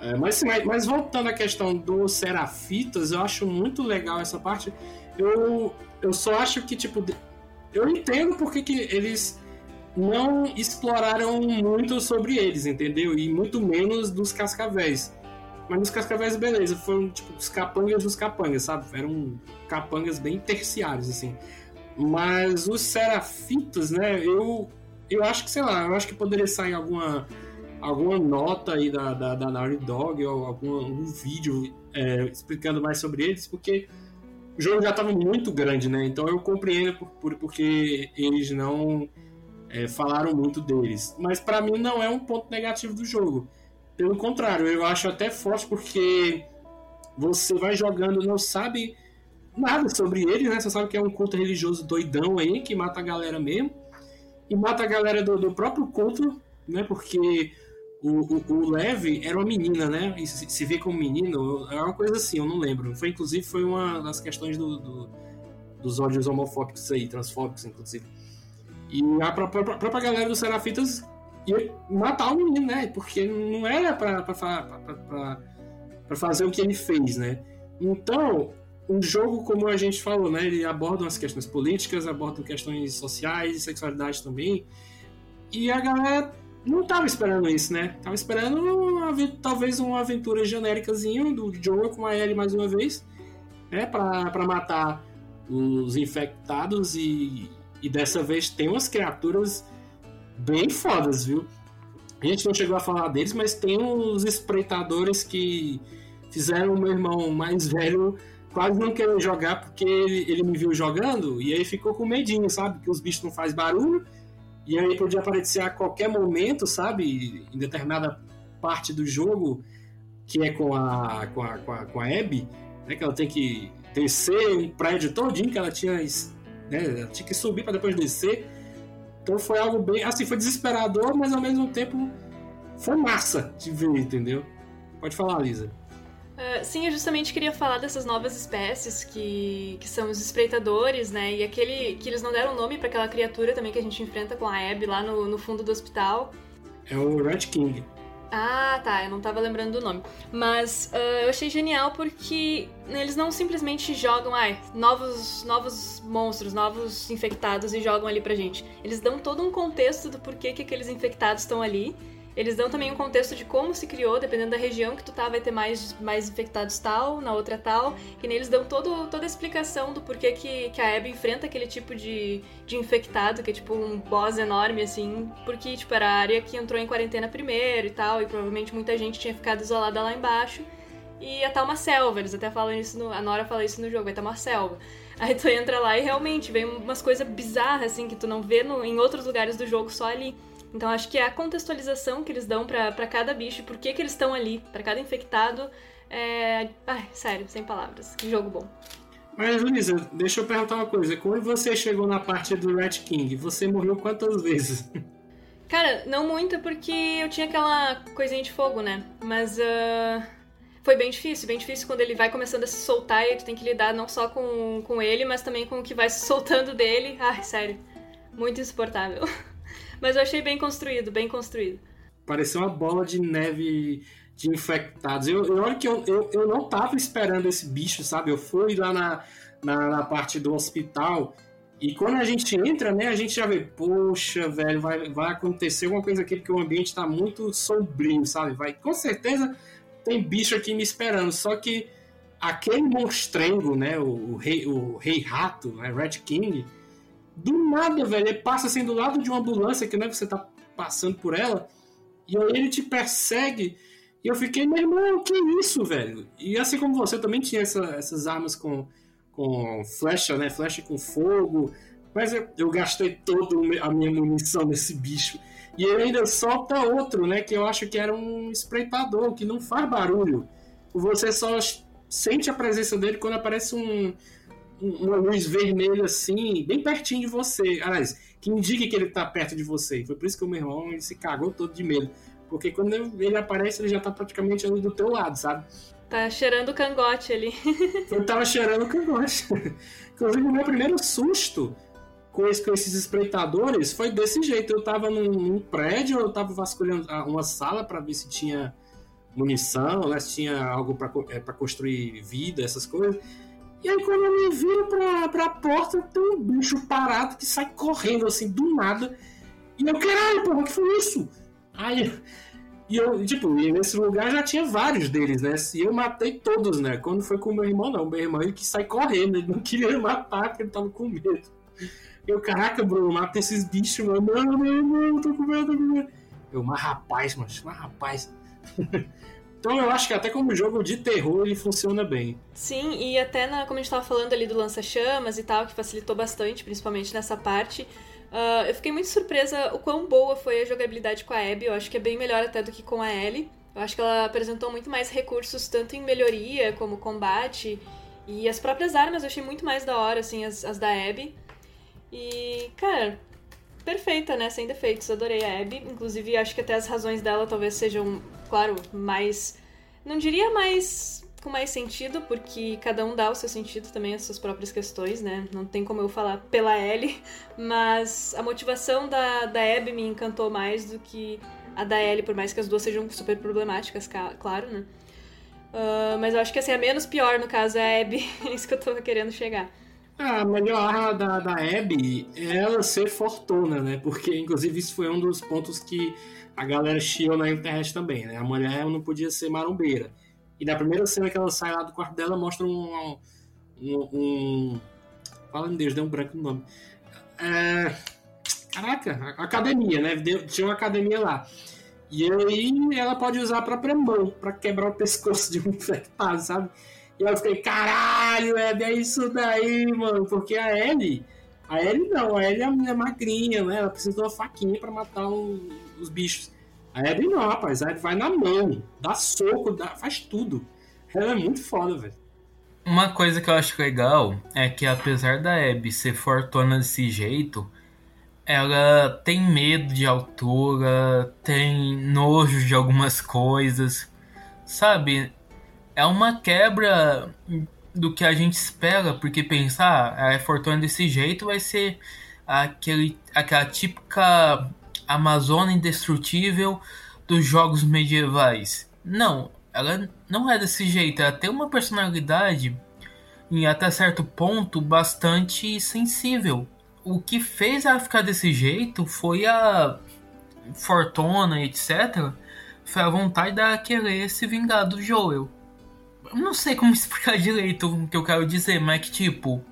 É, mas, mas, mas, voltando à questão do Serafitas, eu acho muito legal essa parte. Eu, eu só acho que, tipo, eu entendo porque que eles não exploraram muito sobre eles, entendeu? E muito menos dos cascavéis. Mas nos cascavéis, beleza, foram tipo os capangas dos capangas, sabe? Eram capangas bem terciários, assim. Mas os serafitas, né? Eu, eu acho que, sei lá, eu acho que poderia sair alguma alguma nota aí da, da, da Naughty Dog ou algum um vídeo é, explicando mais sobre eles, porque o jogo já estava muito grande, né? Então eu compreendo por, por porque eles não é, falaram muito deles. Mas para mim não é um ponto negativo do jogo. Pelo contrário, eu acho até forte porque você vai jogando, não sabe nada sobre ele, né? Você sabe que é um culto religioso doidão aí, que mata a galera mesmo. E mata a galera do, do próprio culto, né? Porque o, o, o Lev era uma menina, né? E se, se vê como menino, é uma coisa assim, eu não lembro. Foi, inclusive, foi uma das questões do, do dos ódios homofóbicos aí, transfóbicos, inclusive. E a própria, a própria galera dos Serafitas ia matar o menino, né? Porque não era pra, pra, pra, pra, fazer o que ele fez, né? Então, o jogo, como a gente falou, né? Ele aborda as questões políticas, aborda questões sociais, sexualidade também. E a galera não tava esperando isso, né? Tava esperando uma, talvez uma aventura genéricazinha do Joel com a Ellie mais uma vez, né? Pra matar os infectados e, e dessa vez tem umas criaturas bem fodas, viu? A gente não chegou a falar deles, mas tem uns espreitadores que fizeram o meu irmão mais velho quase não querer jogar porque ele, ele me viu jogando e aí ficou com medinho, sabe? Que os bichos não fazem barulho e aí podia aparecer a qualquer momento, sabe? Em determinada parte do jogo, que é com a, com a, com a, com a Abby, né? Que ela tem que descer um prédio todinho que ela tinha, né? Ela tinha que subir para depois descer. Então foi algo bem. Assim, foi desesperador, mas ao mesmo tempo foi massa de ver, entendeu? Pode falar, Lisa. Uh, sim, eu justamente queria falar dessas novas espécies que, que são os espreitadores, né? E aquele que eles não deram nome para aquela criatura também que a gente enfrenta com a Abby lá no, no fundo do hospital. É o Red King. Ah, tá, eu não tava lembrando do nome. Mas uh, eu achei genial porque eles não simplesmente jogam, ai, novos, novos monstros, novos infectados e jogam ali pra gente. Eles dão todo um contexto do porquê que aqueles infectados estão ali eles dão também um contexto de como se criou, dependendo da região que tu tá, vai ter mais, mais infectados tal, na outra tal. Que nem eles dão todo, toda a explicação do porquê que, que a Abby enfrenta aquele tipo de, de infectado, que é tipo um boss enorme, assim. Porque, tipo, era a área que entrou em quarentena primeiro e tal, e provavelmente muita gente tinha ficado isolada lá embaixo. E ia estar uma selva, eles até falam isso, no, a Nora fala isso no jogo, vai estar uma selva. Aí tu entra lá e realmente vem umas coisas bizarras, assim, que tu não vê no, em outros lugares do jogo, só ali. Então acho que é a contextualização que eles dão para cada bicho, por que, que eles estão ali, para cada infectado. É... Ai, sério, sem palavras. Que jogo bom. Mas, Luísa, deixa eu perguntar uma coisa. Quando você chegou na parte do Red King, você morreu quantas vezes? Cara, não muita, porque eu tinha aquela coisinha de fogo, né? Mas uh, foi bem difícil, bem difícil quando ele vai começando a se soltar e tu tem que lidar não só com, com ele, mas também com o que vai se soltando dele. Ai, sério, muito insuportável. Mas eu achei bem construído, bem construído. Pareceu uma bola de neve de infectados. Eu, eu olha que eu, eu, eu não tava esperando esse bicho, sabe? Eu fui lá na, na, na, parte do hospital e quando a gente entra, né, a gente já vê, poxa, velho, vai, vai acontecer alguma coisa aqui porque o ambiente tá muito sombrio, sabe? Vai, com certeza tem bicho aqui me esperando. Só que aquele monstrengo, né, o, o rei, o rei rato, né, Red King, do nada, velho, ele passa assim do lado de uma ambulância que né, você tá passando por ela, e aí ele te persegue. E eu fiquei, meu irmão, que isso, velho? E assim como você, também tinha essa, essas armas com, com flecha, né? Flecha com fogo. Mas eu, eu gastei toda a minha munição nesse bicho. E ele ainda solta outro, né? Que eu acho que era um espreitador, que não faz barulho. Você só sente a presença dele quando aparece um, uma luz vermelha assim, bem pertinho de você. Aliás, que indique que ele tá perto de você. Foi por isso que o meu irmão ele se cagou todo de medo. Porque quando ele aparece, ele já tá praticamente ali do teu lado, sabe? Tá cheirando o cangote ali. eu tava cheirando o cangote. Inclusive, o meu primeiro susto com, esse, com, esses espreitadores foi desse jeito. Eu tava num, num prédio, eu tava vasculhando uma sala para ver se tinha munição, né, se tinha algo para é, pra construir vida, essas coisas. E aí quando eu me viro pra, pra porta, tem um bicho parado que sai correndo assim do nada. E eu, caralho, porra, que foi isso? Aí. E eu, tipo, nesse lugar já tinha vários deles, né? E eu matei todos, né? Quando foi com meu irmão, não. Meu irmão ele que sai correndo, ele não queria matar porque ele tava com medo. Eu, caraca, Bruno, mata esses bichos, mano. Não, não, não, tô com medo, tô com medo. Eu, mas rapaz, mano, mas rapaz. Então eu acho que até como jogo de terror ele funciona bem. Sim, e até na, como a gente tava falando ali do lança-chamas e tal, que facilitou bastante, principalmente nessa parte. Uh, eu fiquei muito surpresa o quão boa foi a jogabilidade com a Abby. Eu acho que é bem melhor até do que com a Ellie. Eu acho que ela apresentou muito mais recursos, tanto em melhoria como combate. E as próprias armas eu achei muito mais da hora, assim, as, as da Abby. E, cara, perfeita, né? Sem defeitos. Adorei a Abby. Inclusive, acho que até as razões dela talvez sejam claro, mais. Não diria mais. com mais sentido, porque cada um dá o seu sentido também, as suas próprias questões, né? Não tem como eu falar pela Ellie, mas a motivação da, da Abby me encantou mais do que a da Ellie, por mais que as duas sejam super problemáticas, claro, né? Uh, mas eu acho que assim, a menos pior no caso é a Abby, é isso que eu tô querendo chegar. A melhor da, da Abby é ela ser fortuna, né? Porque, inclusive, isso foi um dos pontos que a galera chiou na internet também, né? A mulher não podia ser marombeira. E na primeira cena que ela sai lá do quarto dela, mostra um. um, um fala em Deus, deu um branco no nome. É, caraca, academia, né? Tinha uma academia lá. E aí ela pode usar a própria mão para quebrar o pescoço de um infectado, sabe? E eu fiquei, caralho, é, é isso daí, mano. Porque a Ellie, a Ellie não, a Ellie é magrinha, né? Ela precisa de uma faquinha para matar os bichos. A Abby não, rapaz. A Abby vai na mão, dá soco, dá, faz tudo. Ela é muito foda, velho. Uma coisa que eu acho legal é que apesar da Abby ser fortuna desse jeito, ela tem medo de altura, tem nojo de algumas coisas, sabe? É uma quebra do que a gente espera, porque pensar, ah, é fortuna desse jeito vai ser aquele, aquela típica Amazônia indestrutível dos jogos medievais. Não, ela não é desse jeito. Ela tem uma personalidade e até certo ponto bastante sensível. O que fez ela ficar desse jeito foi a fortuna, etc. Foi a vontade dela querer se vingar do Joel. Não sei como explicar direito o que eu quero dizer, mas que tipo.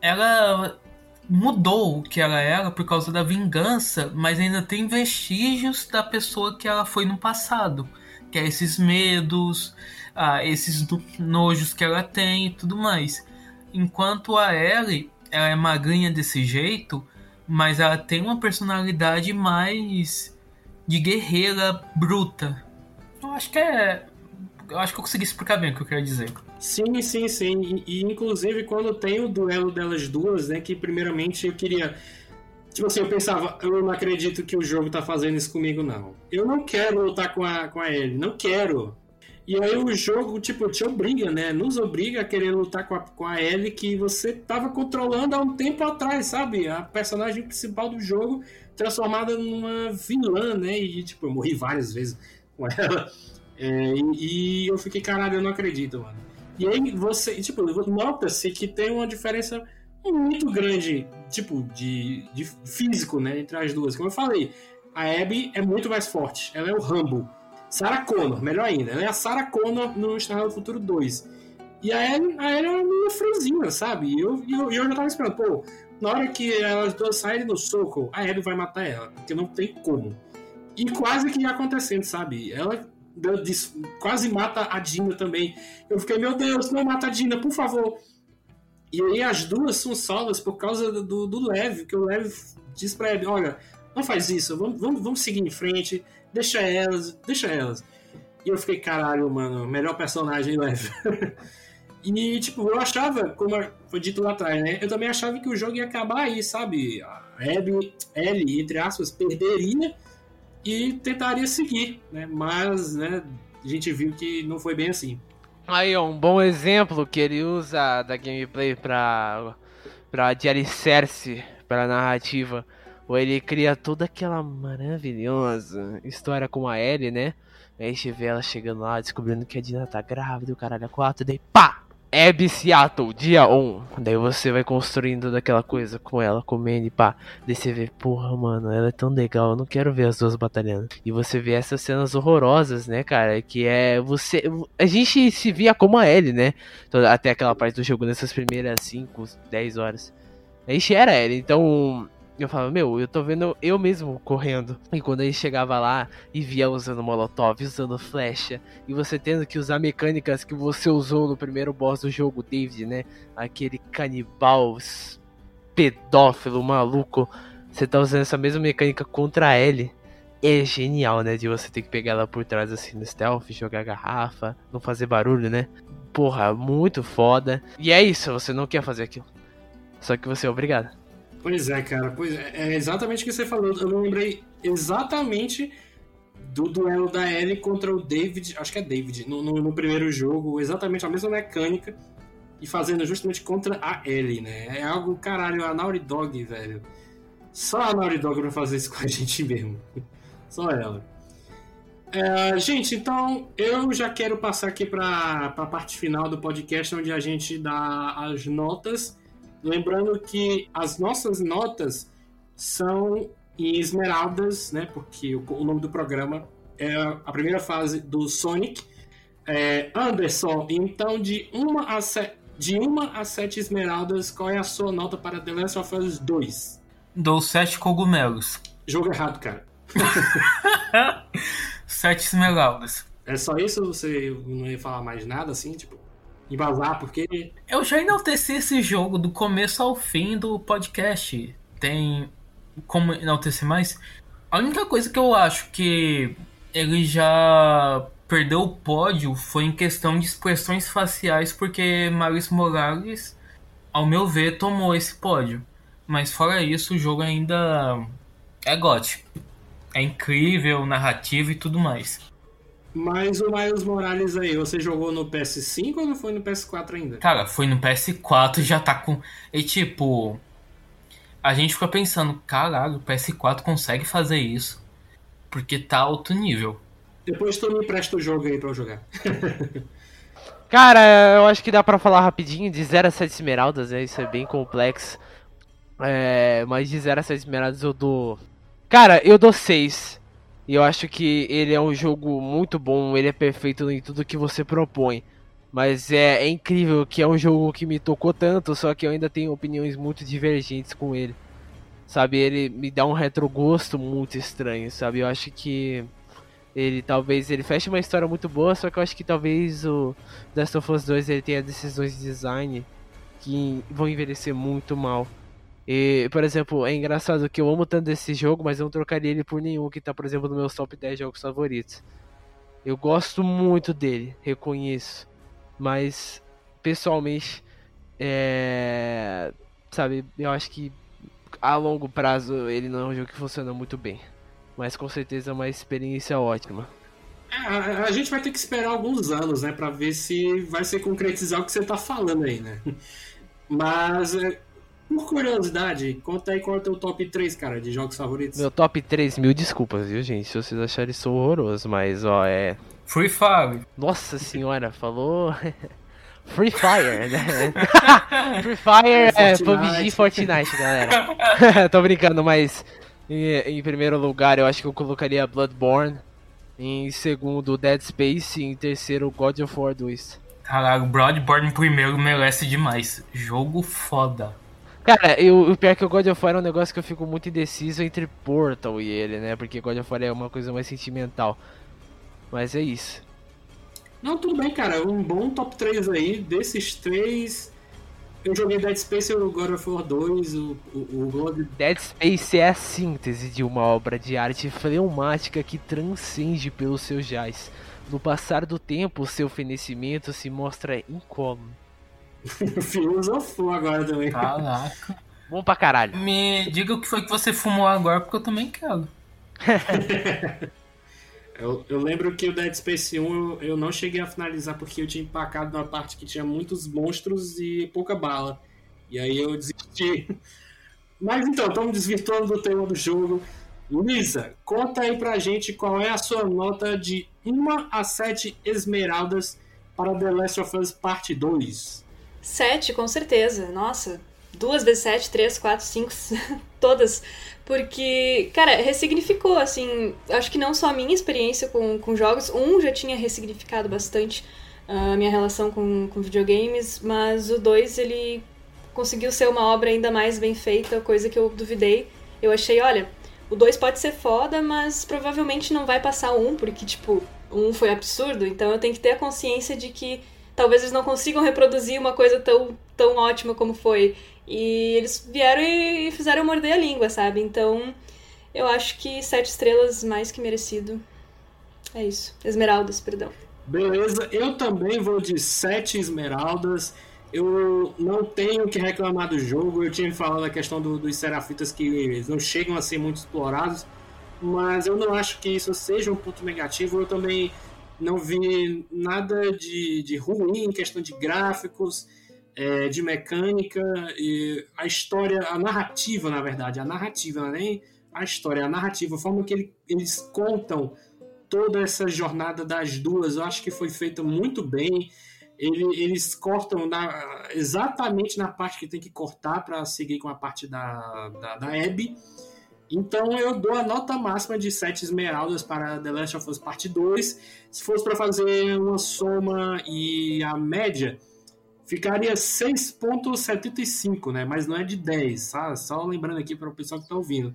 Ela mudou o que ela era por causa da vingança, mas ainda tem vestígios da pessoa que ela foi no passado. Que é esses medos, ah, esses nojos que ela tem e tudo mais. Enquanto a Ellie, ela é magrinha desse jeito, mas ela tem uma personalidade mais de guerreira bruta. Eu acho que é. Eu acho que eu consegui explicar bem o que eu quero dizer. Sim, sim, sim. E, e, inclusive quando tem o duelo delas duas, né? Que primeiramente eu queria. Tipo assim, eu pensava, eu não acredito que o jogo tá fazendo isso comigo, não. Eu não quero lutar com a, com a Ellie, não quero. E aí o jogo, tipo, te obriga, né? Nos obriga a querer lutar com a, com a Ellie que você tava controlando há um tempo atrás, sabe? A personagem principal do jogo transformada numa vilã, né? E, tipo, eu morri várias vezes com ela. É, e, e, eu fiquei, caralho, eu não acredito, mano. E aí você, tipo, nota-se que tem uma diferença muito grande, tipo, de, de físico, né? Entre as duas. Como eu falei, a Abby é muito mais forte. Ela é o Rambo. Sarah Connor, melhor ainda. Ela é a Sarah Connor no Estrela do Futuro 2. E a Ellie, a Ellie é uma franzinha, sabe? E eu, eu, eu já tava esperando, pô, na hora que elas duas saírem no soco, a Ellie vai matar ela, porque não tem como. E quase que ia acontecendo, sabe? Ela quase mata a Dina também. Eu fiquei, meu Deus, não mata a Dina, por favor. E aí as duas são salvas por causa do, do Lev, que o Lev diz pra ele, olha, não faz isso, vamos, vamos, vamos seguir em frente, deixa elas, deixa elas. E eu fiquei, caralho, mano, melhor personagem leve. e, tipo, eu achava, como foi dito lá atrás, né? Eu também achava que o jogo ia acabar aí, sabe? A Abby, entre aspas, perderia e tentaria seguir, né? Mas, né, a gente viu que não foi bem assim. Aí, ó, um bom exemplo que ele usa da gameplay pra, pra de alicerce pra narrativa ou ele cria toda aquela maravilhosa história com a Ellie, né? Aí a gente vê ela chegando lá, descobrindo que a Dina tá grávida, o caralho é 4, daí pá! Abby Seattle, dia 1. Daí você vai construindo daquela coisa com ela, comendo e pá. Daí você vê, porra, mano, ela é tão legal, eu não quero ver as duas batalhando. E você vê essas cenas horrorosas, né, cara? Que é você. A gente se via como a Ellie, né? Até aquela parte do jogo nessas primeiras 5, 10 horas. A gente era Ellie, então eu falava, meu, eu tô vendo eu mesmo correndo. E quando ele chegava lá e via usando molotov, usando flecha, e você tendo que usar mecânicas que você usou no primeiro boss do jogo, David, né? Aquele canibal pedófilo maluco. Você tá usando essa mesma mecânica contra ele. É genial, né? De você ter que pegar ela por trás assim no stealth, jogar garrafa, não fazer barulho, né? Porra, muito foda. E é isso, você não quer fazer aquilo. Só que você é obrigado. Pois é, cara. Pois é, é exatamente o que você falou. Eu me lembrei exatamente do duelo da Ellie contra o David, acho que é David, no, no, no, primeiro jogo, exatamente a mesma mecânica e fazendo justamente contra a Ellie, né? É algo, caralho, a Naughty Dog, velho. Só a Naughty Dog pra fazer isso com a gente mesmo. Só ela. É, gente, então eu já quero passar aqui para a parte final do podcast, onde a gente dá as notas Lembrando que as nossas notas são em esmeraldas, né? Porque o, o nome do programa é a primeira fase do Sonic. É, Anderson, então de uma a sete, de uma a sete esmeraldas, qual é a sua nota para The Last of Us 2? Dou sete cogumelos. Jogo errado, cara. sete esmeraldas. É só isso? Você não ia falar mais nada assim, tipo? Embasar, porque. Eu já enalteci esse jogo do começo ao fim do podcast. Tem como enaltecer mais? A única coisa que eu acho que ele já perdeu o pódio foi em questão de expressões faciais, porque Maurício Morales, ao meu ver, tomou esse pódio. Mas fora isso, o jogo ainda é gote. É incrível, narrativo e tudo mais. Mas o Miles Morales aí, você jogou no PS5 ou não foi no PS4 ainda? Cara, foi no PS4 e já tá com. E tipo. A gente fica pensando, caralho, o PS4 consegue fazer isso. Porque tá alto nível. Depois tu me empresta o jogo aí pra eu jogar. Cara, eu acho que dá pra falar rapidinho de 0 a 7 esmeraldas, né? Isso é bem complexo. É, mas de 0 a 7 esmeraldas eu dou. Cara, eu dou 6. E eu acho que ele é um jogo muito bom, ele é perfeito em tudo que você propõe. Mas é, é incrível que é um jogo que me tocou tanto, só que eu ainda tenho opiniões muito divergentes com ele. Sabe, ele me dá um retrogosto muito estranho, sabe? Eu acho que ele talvez ele feche uma história muito boa, só que eu acho que talvez o Last of Us 2 ele tenha decisões de design que vão envelhecer muito mal. E, por exemplo, é engraçado que eu amo tanto esse jogo, mas eu não trocaria ele por nenhum que tá, por exemplo, no meu top 10 jogos favoritos. Eu gosto muito dele, reconheço. Mas, pessoalmente, é... sabe, eu acho que a longo prazo ele não é um jogo que funciona muito bem. Mas com certeza é uma experiência ótima. É, a, a, gente vai ter que esperar alguns anos, né, pra ver se vai se concretizar o que você tá falando aí, né? Mas, é, por curiosidade, conta aí qual é o teu top 3, cara, de jogos favoritos. Meu top 3, mil desculpas, viu, gente? Se vocês acharem isso horroroso, mas, ó, é. Free Fire. Nossa senhora, falou. Free Fire, né? Free Fire é PUBG e Fortnite, galera. Tô brincando, mas em, em, primeiro lugar eu acho que eu colocaria Bloodborne. Em segundo, Dead Space. E em terceiro, God of War 2. Caralho, Bloodborne primeiro merece demais. Jogo foda. Cara, eu, o pior é que o God of War é um negócio que eu fico muito indeciso entre Portal e ele, né? Porque God of War é uma coisa mais sentimental. Mas é isso. Não, tudo bem, cara. Um bom top 3 aí. Desses três, eu joguei Dead Space e o God of War 2, o, o, o God... Dead Space é a síntese de uma obra de arte fleumática que transcende pelo seu jazz. No passar do tempo, seu fenecimento se mostra incólume. Filosofou agora também. Caraca. Bom pra caralho. Me diga o que foi que você fumou agora, porque eu também quero. Eu, eu, lembro que o Dead Space 1 eu, eu, não cheguei a finalizar porque eu tinha empacado numa parte que tinha muitos monstros e pouca bala. E aí eu desisti. Mas então, estamos desvirtuando do tema do jogo. Luísa, conta aí pra gente qual é a sua nota de 1 a 7 esmeraldas para The Last of Us Parte 2. 7, com certeza. Nossa, duas vezes 7, 3, 4, 5, todas. Porque, cara, ressignificou, assim, acho que não só a minha experiência com, com jogos, um já tinha ressignificado bastante a minha relação com, com videogames, mas o dois ele conseguiu ser uma obra ainda mais bem feita, coisa que eu duvidei. Eu achei, olha, o 2 pode ser foda, mas provavelmente não vai passar o 1, um, porque, tipo, o 1 um foi absurdo, então eu tenho que ter a consciência de que talvez eles não consigam reproduzir uma coisa tão, tão ótima como foi. E eles vieram e fizeram morder a língua, sabe? Então, eu acho que sete estrelas mais que merecido. É isso. Esmeraldas, perdão. Beleza, eu também vou de sete esmeraldas. Eu não tenho que reclamar do jogo. Eu tinha falado a questão do, dos serafitas que não chegam a ser muito explorados, mas eu não acho que isso seja um ponto negativo. Eu também não vi nada de, de ruim em questão de gráficos é, de mecânica e a história, a narrativa, na verdade, a narrativa, não é nem a história, a narrativa, a forma que ele, eles contam toda essa jornada das duas, eu acho que foi feita muito bem. Ele, eles cortam na, exatamente na parte que tem que cortar para seguir com a parte da, da, da Abby. Então eu dou a nota máxima de 7 esmeraldas para The Last of Us Part 2. Se fosse para fazer uma soma e a média, ficaria 6,75, né? Mas não é de 10, tá? Só lembrando aqui para o pessoal que está ouvindo.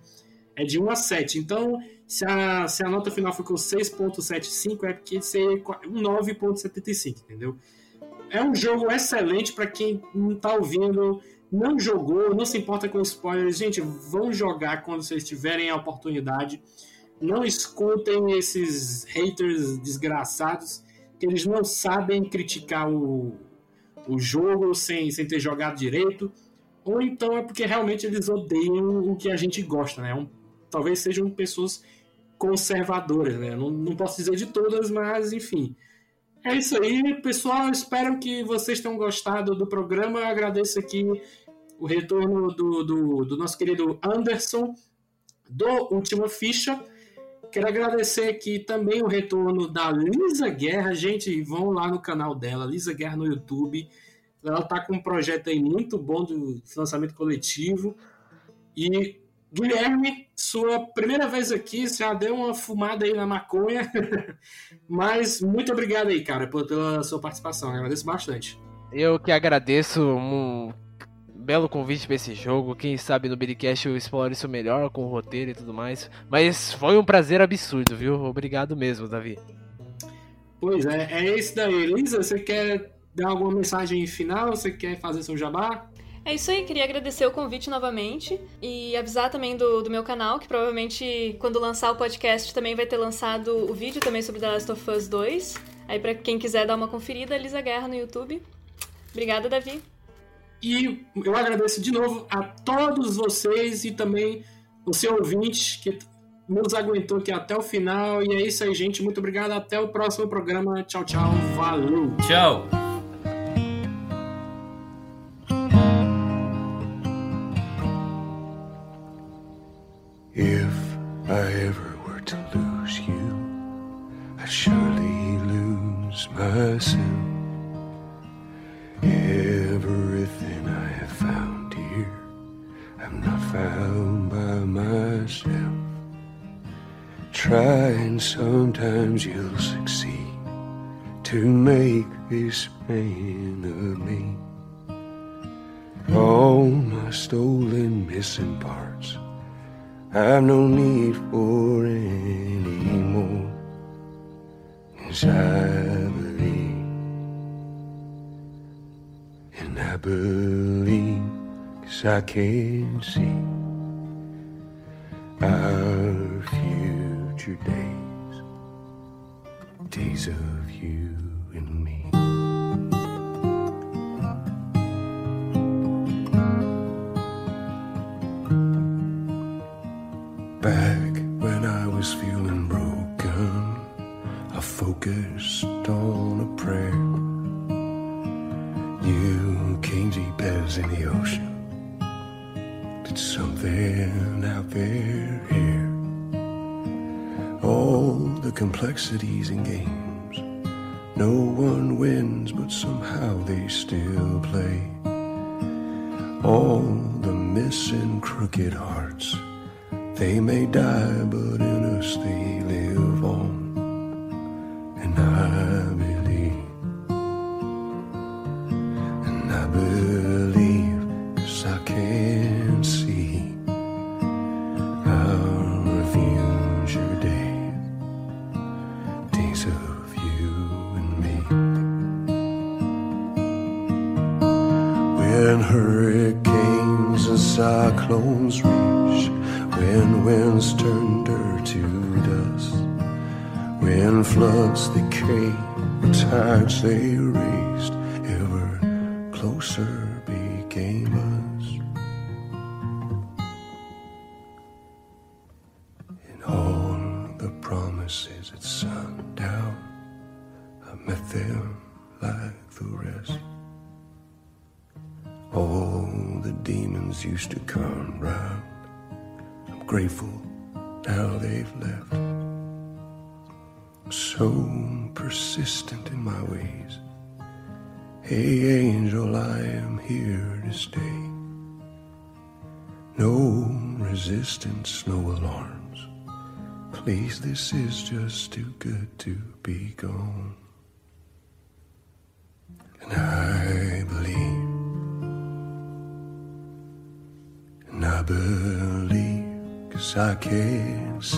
É de 1 a 7. Então, se a, se a nota final ficou 6,75, é porque seria 9,75, entendeu? É um jogo excelente para quem não está ouvindo, não jogou, não se importa com spoilers. Gente, vão jogar quando vocês tiverem a oportunidade. Não escutem esses haters desgraçados, que eles não sabem criticar o, o jogo sem, sem ter jogado direito, ou então é porque realmente eles odeiam o que a gente gosta, né? Um, talvez sejam pessoas conservadoras, né? Não, não posso dizer de todas, mas enfim. É isso aí, pessoal. Espero que vocês tenham gostado do programa. Eu agradeço aqui o retorno do, do, do nosso querido Anderson, do Última Ficha. Quero agradecer aqui também o retorno da Lisa Guerra. Gente, vão lá no canal dela, Lisa Guerra no YouTube. Ela tá com um projeto aí muito bom do financiamento coletivo. E Guilherme, sua primeira vez aqui, já deu uma fumada aí na maconha. Mas muito obrigado aí, cara, pela sua participação. agradeço bastante. Eu que agradeço belo convite para esse jogo. Quem sabe no Biricast eu exploro isso melhor com o roteiro e tudo mais. Mas foi um prazer absurdo, viu? Obrigado mesmo, Davi. Pois é, é isso daí. Elisa, você quer dar alguma mensagem final? Você quer fazer seu jabá? É isso aí, queria agradecer o convite novamente e avisar também do, do meu canal, que provavelmente quando lançar o podcast também vai ter lançado o vídeo também sobre The Last of Us 2. Aí para quem quiser dar uma conferida, Elisa Guerra no YouTube. Obrigada, Davi. E eu agradeço de novo a todos vocês e também o seu ouvinte que nos aguentou aqui até o final. E é isso aí, gente. Muito obrigado. Até o próximo programa. Tchau, tchau. Valeu. Tchau. Sometimes you'll succeed to make this man of me. All my stolen missing parts. I've no need for any more. Cause I believe, and I believe, cause I can see our future days, days of you and me. Complexities and games. No one wins, but somehow they still play. All the missing crooked hearts. They may die, but in us they live Please, this is just too good to be gone. And I believe, and I believe, cause I can see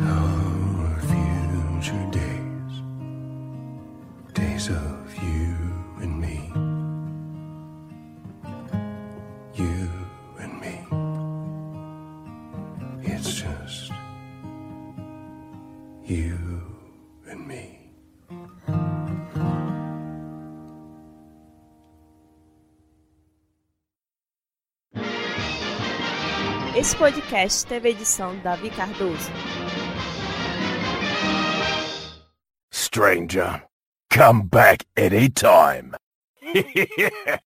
our future days, days of Esse podcast teve edição de Davi Cardoso. Stranger, come back anytime.